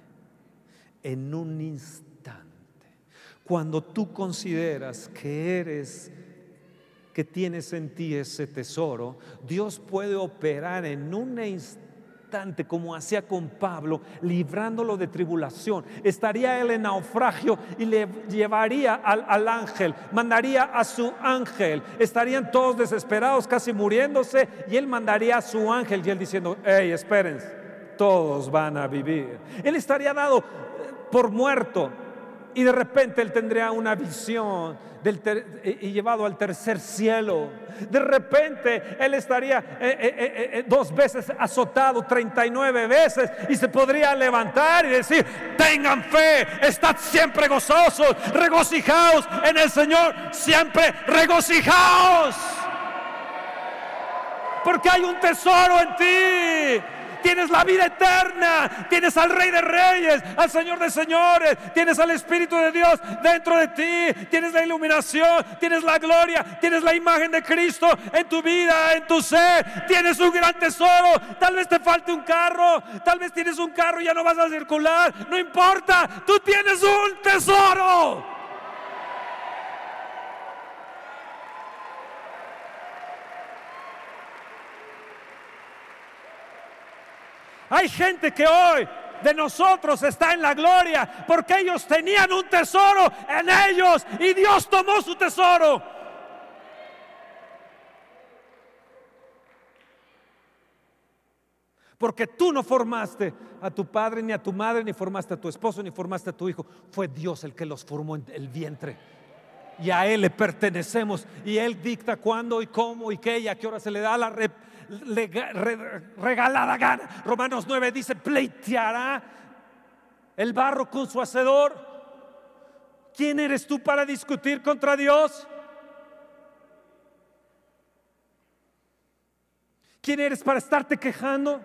en un instante, cuando tú consideras que eres que tienes en ti ese tesoro, Dios puede operar en un instante como hacía con Pablo, librándolo de tribulación. Estaría él en naufragio y le llevaría al, al, ángel, mandaría a su ángel. Estarían todos desesperados, casi muriéndose, y él mandaría a su ángel y él diciendo, hey, espérense, todos van a vivir. Él estaría dado eh, por muerto y de repente él tendría una visión del y llevado al tercer cielo. De repente él estaría eh, eh, eh, dos veces azotado, 39 veces, y se podría levantar y decir, tengan fe, estad siempre gozosos, regocijaos en el Señor, siempre regocijaos. Porque hay un tesoro en ti tienes la vida eterna, tienes al Rey de Reyes, al Señor de Señores, tienes al Espíritu de Dios dentro de ti, tienes la iluminación, tienes la gloria, tienes la imagen de Cristo en tu vida, en tu ser, tienes un gran tesoro, tal vez te falte un carro, tal vez tienes un carro y ya no vas a circular, no importa, tú tienes un tesoro. Hay gente que hoy de nosotros está en la gloria porque ellos tenían un tesoro en ellos y Dios tomó su tesoro. Porque tú no formaste a tu padre ni a tu madre, ni formaste a tu esposo, ni formaste a tu hijo. Fue Dios el que los formó en el vientre. Y a Él le pertenecemos. Y Él dicta cuándo y cómo y qué y a qué hora se le da la, regalada gana. Romanos 9 dice, pleiteará el barro con su hacedor. ¿Quién eres tú para discutir contra Dios? ¿Quién eres para estarte quejando?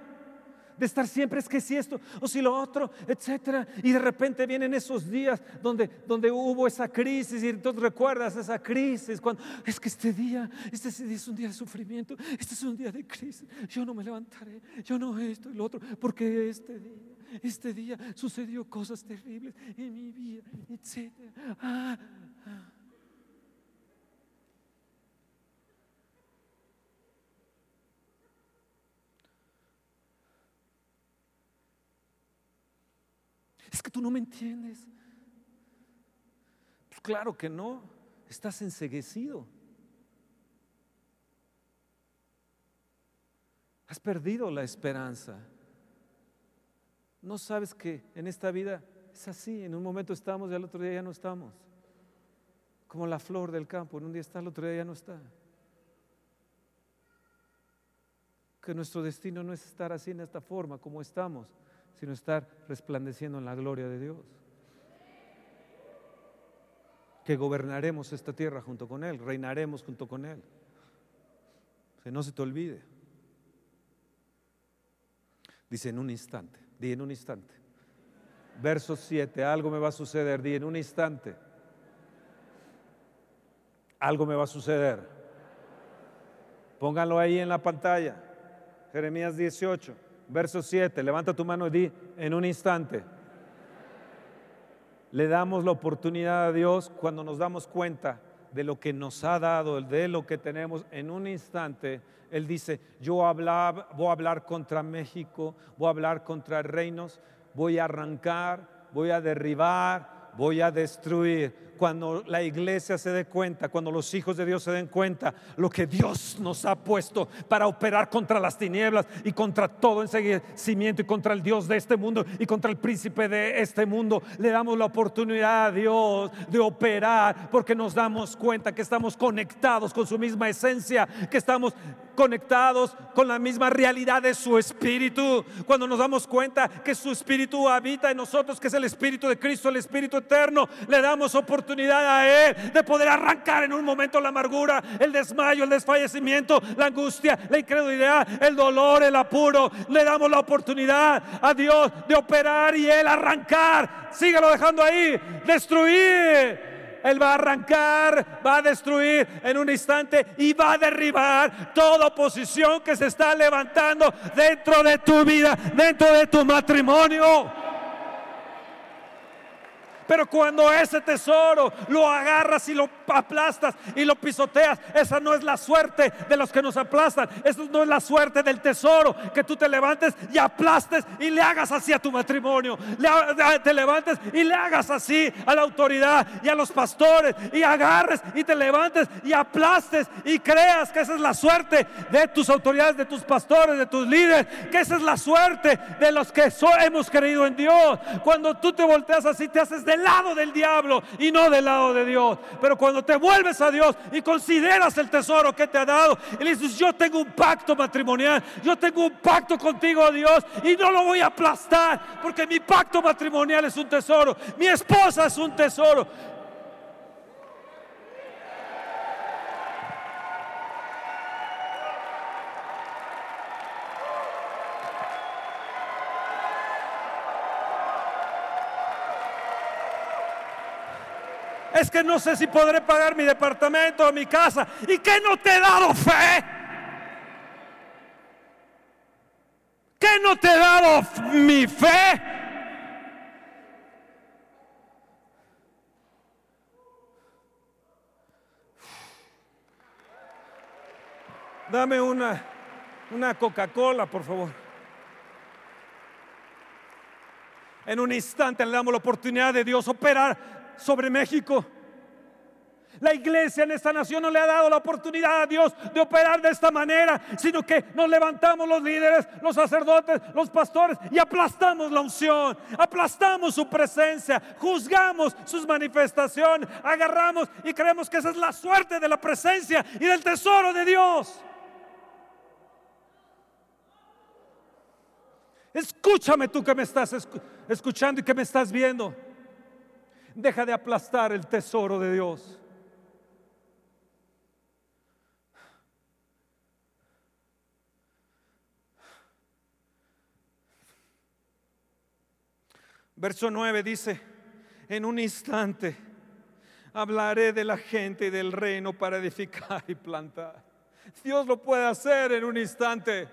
De estar siempre es que si esto o si lo otro, etcétera. Y de repente vienen esos días donde, donde hubo esa crisis y entonces recuerdas esa crisis cuando es que este día, este es un día de sufrimiento, este es un día de crisis. Yo no me levantaré, yo no esto y lo otro, porque este día, este día sucedió cosas terribles en mi vida, etcétera. Ah, ah. Es que tú no me entiendes. Pues claro que no, estás enseguecido. Has perdido la esperanza. No sabes que en esta vida es así. En un momento estamos y al otro día ya no estamos. Como la flor del campo. En un día está, al otro día ya no está. Que nuestro destino no es estar así en esta forma como estamos sino estar resplandeciendo en la gloria de Dios. Que gobernaremos esta tierra junto con Él, reinaremos junto con Él. Que no se te olvide. Dice en un instante, di en un instante. Verso 7, algo me va a suceder, di en un instante. Algo me va a suceder. Pónganlo ahí en la pantalla. Jeremías 18. Verso 7, levanta tu mano y di en un instante. Le damos la oportunidad a Dios cuando nos damos cuenta de lo que nos ha dado, de lo que tenemos en un instante. Él dice, yo voy a hablar contra México, voy a hablar contra reinos, voy a arrancar, voy a derribar, voy a destruir cuando la iglesia se dé cuenta, cuando los hijos de Dios se den cuenta, lo que Dios nos ha puesto para operar contra las tinieblas y contra todo enseguimiento y contra el Dios de este mundo y contra el príncipe de este mundo, le damos la oportunidad a Dios de operar porque nos damos cuenta que estamos conectados con su misma esencia, que estamos conectados con la misma realidad de su espíritu. Cuando nos damos cuenta que su espíritu habita en nosotros, que es el espíritu de Cristo, el espíritu eterno, le damos oportunidad oportunidad a Él de poder arrancar en un momento la amargura, el desmayo, el desfallecimiento, la angustia, la incredulidad, el dolor, el apuro. Le damos la oportunidad a Dios de operar y Él arrancar. Síguelo dejando ahí, destruir. Él va a arrancar, va a destruir en un instante y va a derribar toda oposición que se está levantando dentro de tu vida, dentro de tu matrimonio. Pero cuando ese tesoro lo agarras y lo aplastas y lo pisoteas, esa no es la suerte de los que nos aplastan. Esa no es la suerte del tesoro que tú te levantes y aplastes y le hagas así a tu matrimonio. te levantes y le hagas así a la autoridad y a los pastores y agarres y te levantes y aplastes y creas que esa es la suerte de tus autoridades, de tus pastores, de tus líderes, que esa es la suerte de los que hemos creído en Dios. Cuando tú te volteas así, te haces de lado del diablo y no del lado de Dios. Pero cuando te vuelves a Dios y consideras el tesoro que te ha dado y le dices, yo tengo un pacto matrimonial, yo tengo un pacto contigo, Dios, y no lo voy a aplastar porque mi pacto matrimonial es un tesoro, mi esposa es un tesoro. Es que no sé si podré pagar mi departamento o mi casa. ¿Y que no te he dado fe? ¿Qué no te he dado mi fe? Dame una, una Coca-Cola, por favor. En un instante le damos la oportunidad de Dios operar sobre México. La iglesia en esta nación no le ha dado la oportunidad a Dios de operar de esta manera, sino que nos levantamos los líderes, los sacerdotes, los pastores y aplastamos la unción, aplastamos su presencia, juzgamos sus manifestaciones, agarramos y creemos que esa es la suerte de la presencia y del tesoro de Dios. Escúchame tú que me estás escuchando y que me estás viendo. Deja de aplastar el tesoro de Dios. Verso 9 dice, en un instante hablaré de la gente y del reino para edificar y plantar. Dios lo puede hacer en un instante.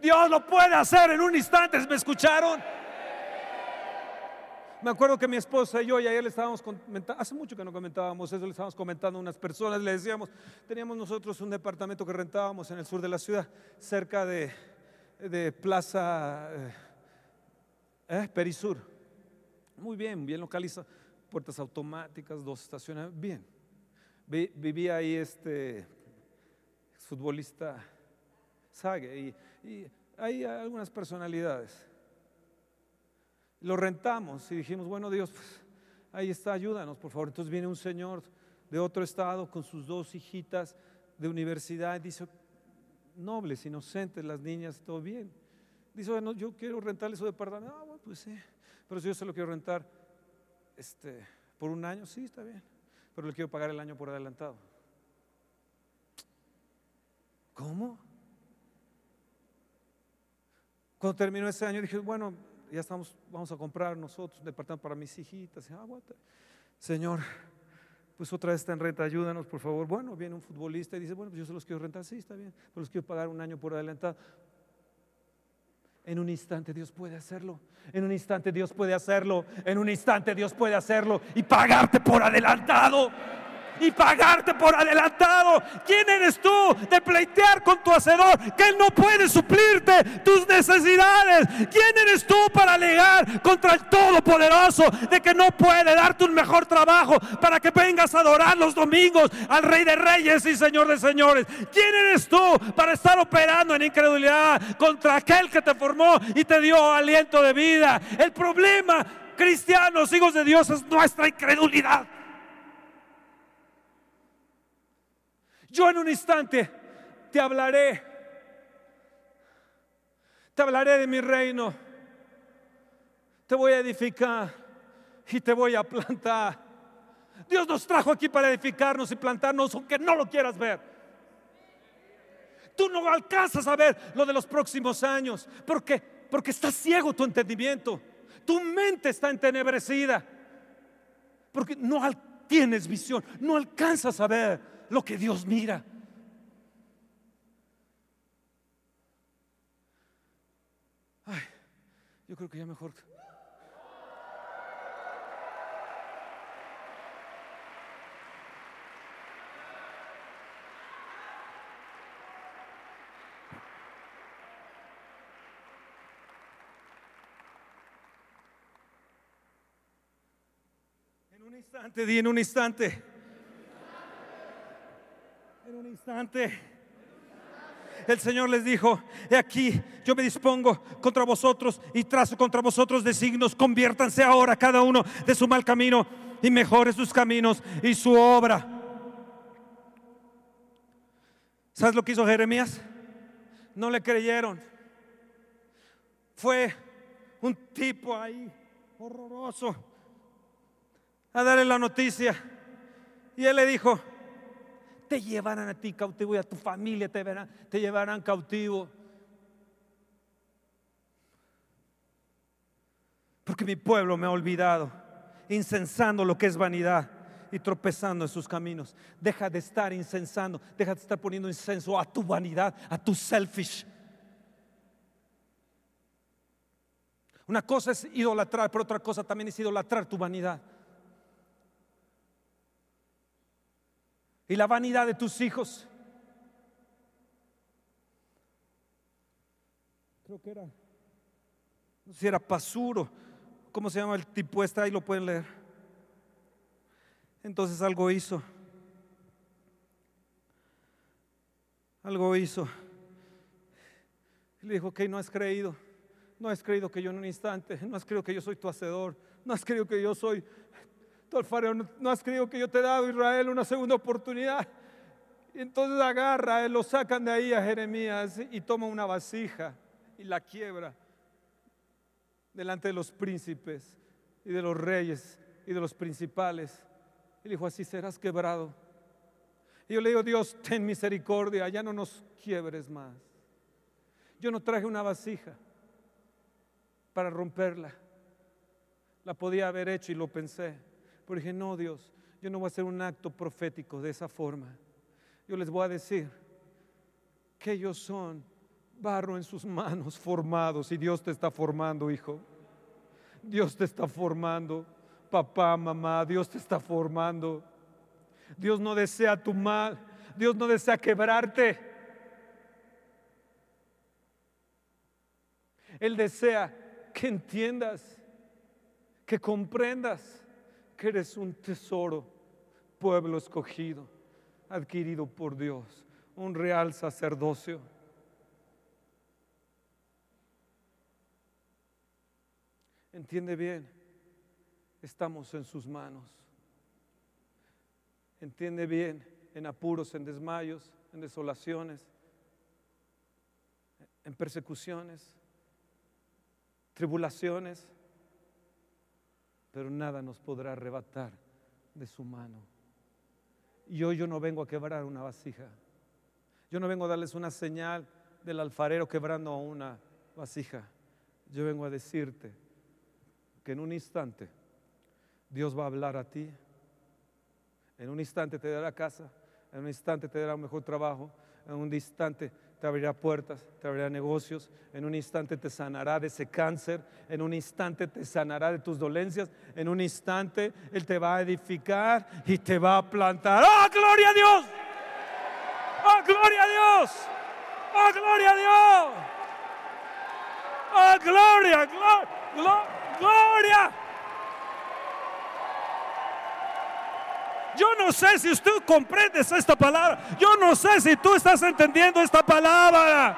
Dios lo puede hacer en un instante. ¿Me escucharon? Me acuerdo que mi esposa y yo, y ayer le estábamos comentando, hace mucho que no comentábamos eso, le estábamos comentando a unas personas, le decíamos, teníamos nosotros un departamento que rentábamos en el sur de la ciudad, cerca de, Plaza eh, eh, Perisur. Muy bien, bien localizado, puertas automáticas, dos estaciones, bien. vivía ahí este futbolista Sage y, y hay algunas personalidades. Lo rentamos y dijimos, bueno Dios, pues, ahí está, ayúdanos por favor. Entonces viene un señor de otro estado con sus dos hijitas de universidad dice, nobles, inocentes, las niñas, todo bien. Dice, bueno, yo quiero rentarle su departamento. Ah, bueno, pues sí, pero si yo se lo quiero rentar este, por un año, sí, está bien, pero le quiero pagar el año por adelantado. ¿Cómo? Cuando terminó ese año dije, bueno, ya estamos, vamos a comprar nosotros un departamento para mis hijitas. Ah, Señor, pues otra vez está en renta, ayúdanos por favor. Bueno, viene un futbolista y dice, bueno, pues yo se los quiero rentar, sí, está bien, pero los quiero pagar un año por adelantado. En un instante Dios puede hacerlo. En un instante Dios puede hacerlo. En un instante Dios puede hacerlo y pagarte por adelantado y pagarte por adelantado. ¿Quién eres tú de pleitear con tu hacedor que Él no puede suplirte tus necesidades? ¿Quién eres tú para alegar contra el Todopoderoso de que no puede darte un mejor trabajo para que vengas a adorar los domingos al Rey de Reyes y Señor de Señores? ¿Quién eres tú para estar operando en incredulidad contra aquel que te formó y te dio aliento de vida? El problema, cristianos, hijos de Dios, es nuestra incredulidad. Yo en un instante te hablaré. Te hablaré de mi reino. Te voy a edificar y te voy a plantar. Dios nos trajo aquí para edificarnos y plantarnos, aunque no lo quieras ver. Tú no alcanzas a ver lo de los próximos años. ¿Por qué? Porque está ciego tu entendimiento. Tu mente está entenebrecida. Porque no tienes visión. No alcanzas a ver lo que Dios mira. Ay, yo creo que ya mejor. En un instante, di en un instante instante. El Señor les dijo, he aquí, yo me dispongo contra vosotros y trazo contra vosotros de signos, conviértanse ahora cada uno de su mal camino y mejore sus caminos y su obra. ¿Sabes lo que hizo Jeremías? No le creyeron. Fue un tipo ahí horroroso a darle la noticia. Y él le dijo, te llevarán a ti cautivo y a tu familia te, llevarán cautivo. Porque mi pueblo me ha olvidado, incensando lo que es vanidad y tropezando en sus caminos. Deja de estar incensando, deja de estar poniendo incenso a tu vanidad, a tu selfish. Una cosa es idolatrar, pero otra cosa también es idolatrar tu vanidad. Y la vanidad de tus hijos. Creo que era, no sé si era Pasuro, ¿cómo se llama el tipo este? Ahí lo pueden leer. Entonces algo hizo. Algo hizo. Y le dijo, ok, no has creído. No has creído que yo en un instante, no has creído que yo soy tu hacedor, no has creído que yo soy Tú, no has creído que yo te he dado Israel una segunda oportunidad. Y entonces agarra, lo sacan de ahí a Jeremías y toma una vasija y la quiebra delante de los príncipes y de los reyes y de los principales. Y dijo, así serás quebrado. Y yo le digo, Dios, ten misericordia, ya no nos quiebres más. Yo no traje una vasija para romperla. La podía haber hecho y lo pensé. Pero dije, no, Dios, yo no voy a hacer un acto profético de esa forma. Yo les voy a decir que ellos son barro en sus *laughs* manos formados y Dios te está formando, hijo. Dios te está formando, papá, mamá, Dios te está formando. Dios no desea tu mal, Dios no desea quebrarte. Él desea que entiendas, que comprendas que eres un tesoro, pueblo escogido, adquirido por Dios, un real sacerdocio. Entiende bien, estamos en sus manos. Entiende bien, en apuros, en desmayos, en desolaciones, en persecuciones, tribulaciones, pero nada nos podrá arrebatar de su mano. Y hoy yo no vengo a quebrar una vasija. Yo no vengo a darles una señal del alfarero quebrando una vasija. Yo vengo a decirte que en un instante Dios va a hablar a ti. En un instante te dará casa, en un instante te dará un mejor trabajo, en un instante te abrirá puertas, te abrirá negocios, en un instante te sanará de ese cáncer, en un instante te sanará de tus dolencias, en un instante Él te va a edificar y te va a plantar. ¡Oh, gloria a Dios! ¡Oh, gloria a Dios! ¡Oh, gloria a Dios! ¡Oh, gloria, gloria, gloria! Yo no sé si usted comprende esta palabra. Yo no sé si tú estás entendiendo esta palabra.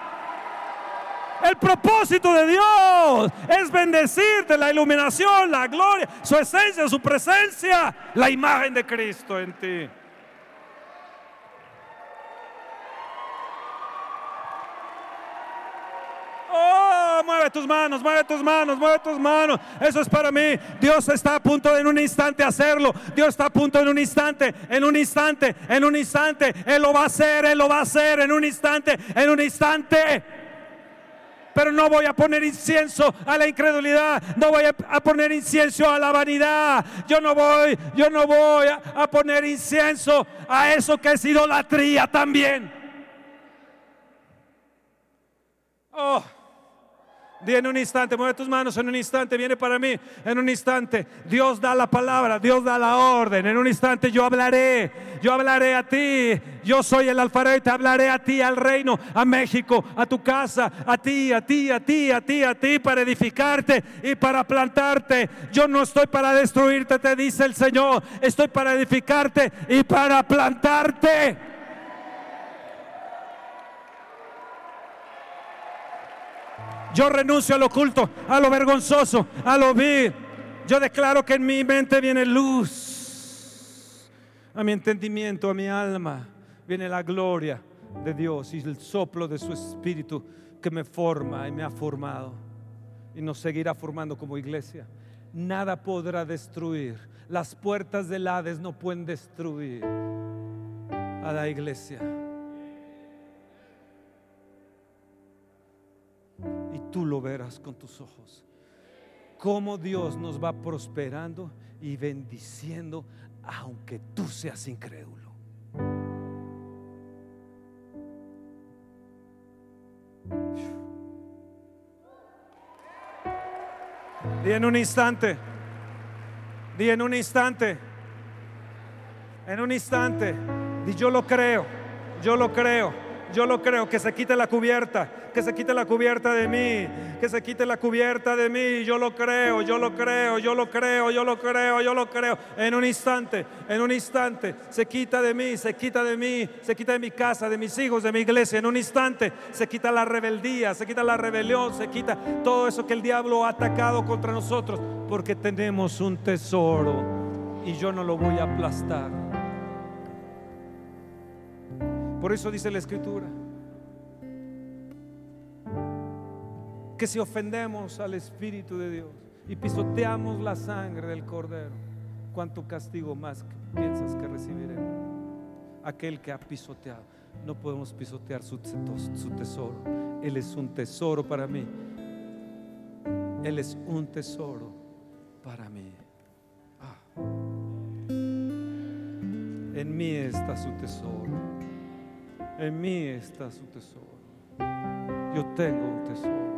El propósito de Dios es bendecirte, la iluminación, la gloria, su esencia, su presencia, la imagen de Cristo en ti. Mueve tus manos, mueve tus manos, mueve tus manos. Eso es para mí. Dios está a punto en un instante hacerlo. Dios está a punto en un instante, en un instante, en un instante. Él lo va a hacer, Él lo va a hacer en un instante, en un instante. Pero no voy a poner incienso a la incredulidad, no voy a poner incienso a la vanidad. Yo no voy, yo no voy a poner incienso a eso que es idolatría también. Oh. En un instante, mueve tus manos en un instante, viene para mí en un instante. Dios da la palabra, Dios da la orden. En un instante yo hablaré, yo hablaré a ti. Yo soy el alfarero y te hablaré a ti, al reino, a México, a tu casa, a ti, a ti, a ti, a ti, a ti, para edificarte y para plantarte. Yo no estoy para destruirte, te dice el Señor. Estoy para edificarte y para plantarte. Yo renuncio al oculto, a lo vergonzoso, a lo vil. Yo declaro que en mi mente viene luz. A mi entendimiento, a mi alma, viene la gloria de Dios y el soplo de su espíritu que me forma y me ha formado y nos seguirá formando como iglesia. Nada podrá destruir. Las puertas del Hades no pueden destruir a la iglesia. Tú lo verás con tus ojos. Cómo Dios nos va prosperando y bendiciendo aunque tú seas incrédulo. Di en un instante, di en un instante, en un instante, di yo lo creo, yo lo creo. Yo lo creo, que se quite la cubierta, que se quite la cubierta de mí, que se quite la cubierta de mí. Yo lo creo, yo lo creo, yo lo creo, yo lo creo, yo lo creo. En un instante, en un instante, se quita de mí, se quita de mí, se quita de mi casa, de mis hijos, de mi iglesia. En un instante se quita la rebeldía, se quita la rebelión, se quita todo eso que el diablo ha atacado contra nosotros, porque tenemos un tesoro y yo no lo voy a aplastar. Por eso dice la escritura que si ofendemos al Espíritu de Dios y pisoteamos la sangre del Cordero, ¿cuánto castigo más piensas que recibiremos? Aquel que ha pisoteado, no podemos pisotear su, tesoro. Él es un tesoro para mí. Él es un tesoro para mí. Ah. En mí está su tesoro. En mí está su tesoro. Yo tengo un tesoro.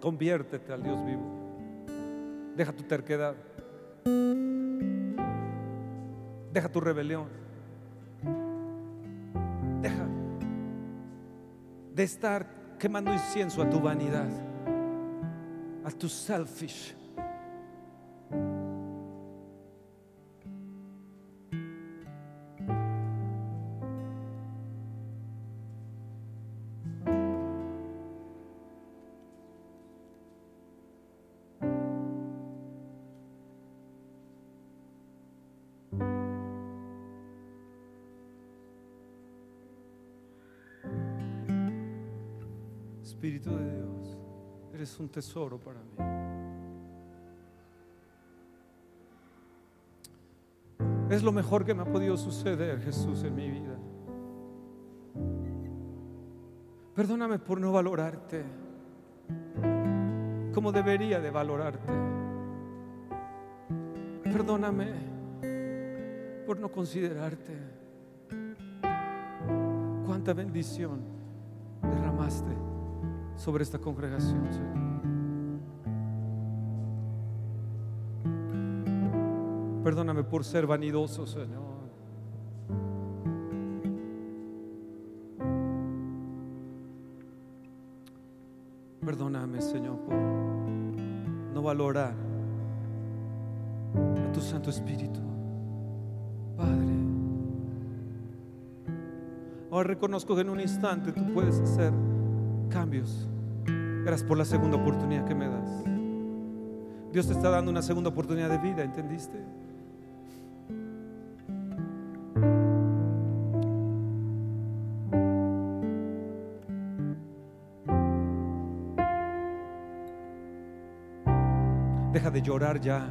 Conviértete al Dios vivo. Deja tu terquedad. Deja tu rebelión. Deja de estar quemando incienso a tu vanidad, a tu selfish. Eres un tesoro para mí. Es lo mejor que me ha podido suceder, Jesús, en mi vida. Perdóname por no valorarte como debería de valorarte. Perdóname por no considerarte. Cuánta bendición derramaste sobre esta congregación, Señor. Perdóname por ser vanidoso, Señor. Perdóname, Señor, por no valorar a tu Santo Espíritu. Padre, ahora reconozco que en un instante tú puedes hacer cambios. Gracias por la segunda oportunidad que me das. Dios te está dando una segunda oportunidad de vida, ¿entendiste? Deja de llorar ya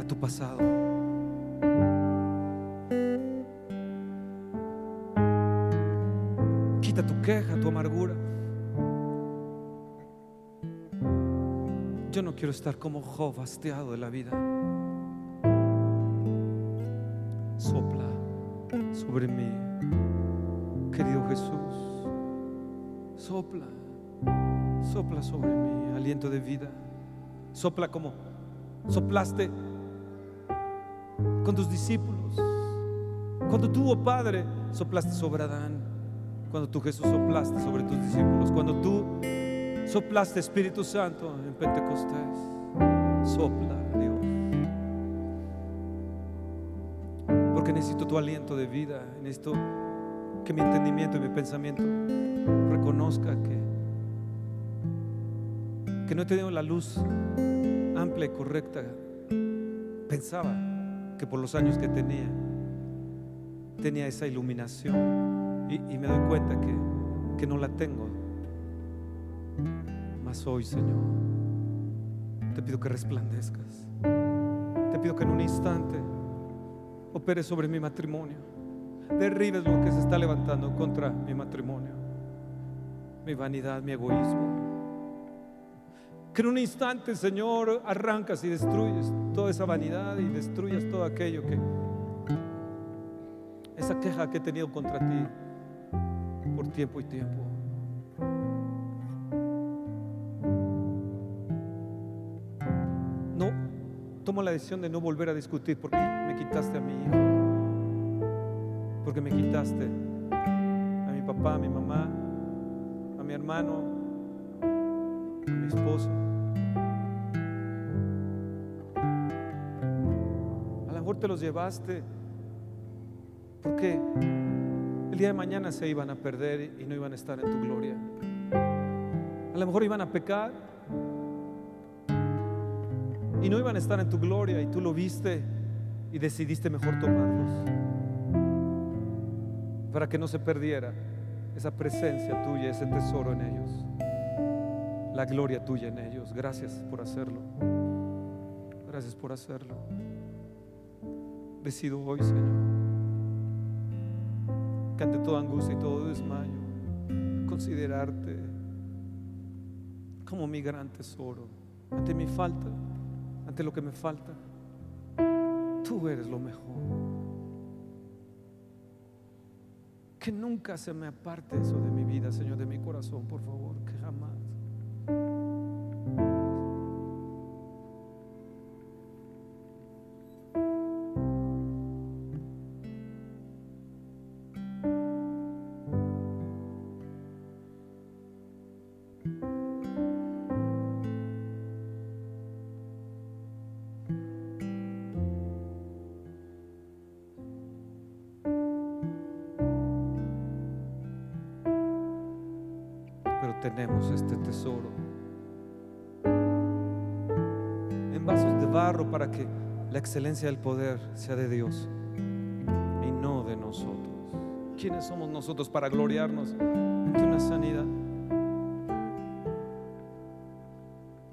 a tu pasado. Quita tu queja, tu amargura. Yo no quiero estar como Job, hastiado de la vida. Sopla sobre mí, querido Jesús. Sopla, sopla sobre mí, aliento de vida. Sopla como soplaste con tus discípulos. Cuando tú, oh Padre, soplaste sobre Adán. Cuando tú, Jesús, soplaste sobre tus discípulos. Cuando tú soplaste, Espíritu Santo, en Pentecostés. Sopla, Dios. Porque necesito tu aliento de vida. Necesito que mi entendimiento y mi pensamiento reconozca que, que no he tenido la luz amplia y correcta. Pensaba que por los años que tenía, tenía esa iluminación y, y me doy cuenta que, que no la tengo. Mas hoy, Señor, te pido que resplandezcas. Te pido que en un instante operes sobre mi matrimonio. Derribes lo que se está levantando contra mi matrimonio. Mi vanidad, mi egoísmo. Que en un instante, Señor, arrancas y destruyes toda esa vanidad y destruyes todo aquello que... Esa queja que he tenido contra ti por tiempo y tiempo. Tomo la decisión de no volver a discutir porque me quitaste a mi hijo. Porque me quitaste a mi papá, a mi mamá, a mi hermano, a mi esposo. A lo mejor te los llevaste porque el día de mañana se iban a perder y no iban a estar en tu gloria. A lo mejor iban a pecar y no iban a estar en tu gloria y tú lo viste y decidiste mejor tomarlos para que no se perdiera esa presencia tuya, ese tesoro en ellos, la gloria tuya en ellos. Gracias por hacerlo. Gracias por hacerlo. Decido hoy, Señor, que ante toda angustia y todo desmayo, considerarte como mi gran tesoro ante mi falta, ante lo que me falta. Tú eres lo mejor. Que nunca se me aparte eso de mi vida, Señor, de mi corazón, por favor, que jamás. Excelencia del poder sea de Dios y no de nosotros. ¿Quiénes somos nosotros para gloriarnos ante una sanidad?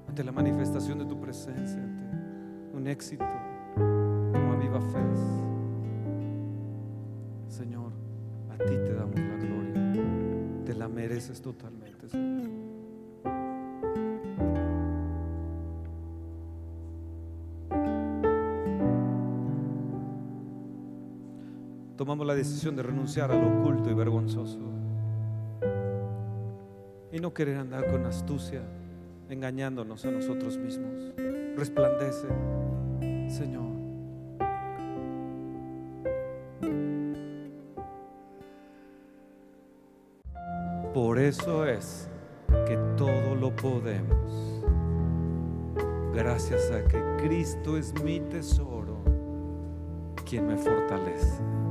Ante la manifestación de tu presencia, ante un éxito como a viva fe. Señor, a ti te damos la gloria. Te la mereces totalmente, Señor. Tomamos la decisión de renunciar a lo oculto y vergonzoso y no querer andar con astucia, engañándonos a nosotros mismos. Resplandece, Señor. Por eso es que todo lo podemos. Gracias a que Cristo es mi tesoro, quien me fortalece.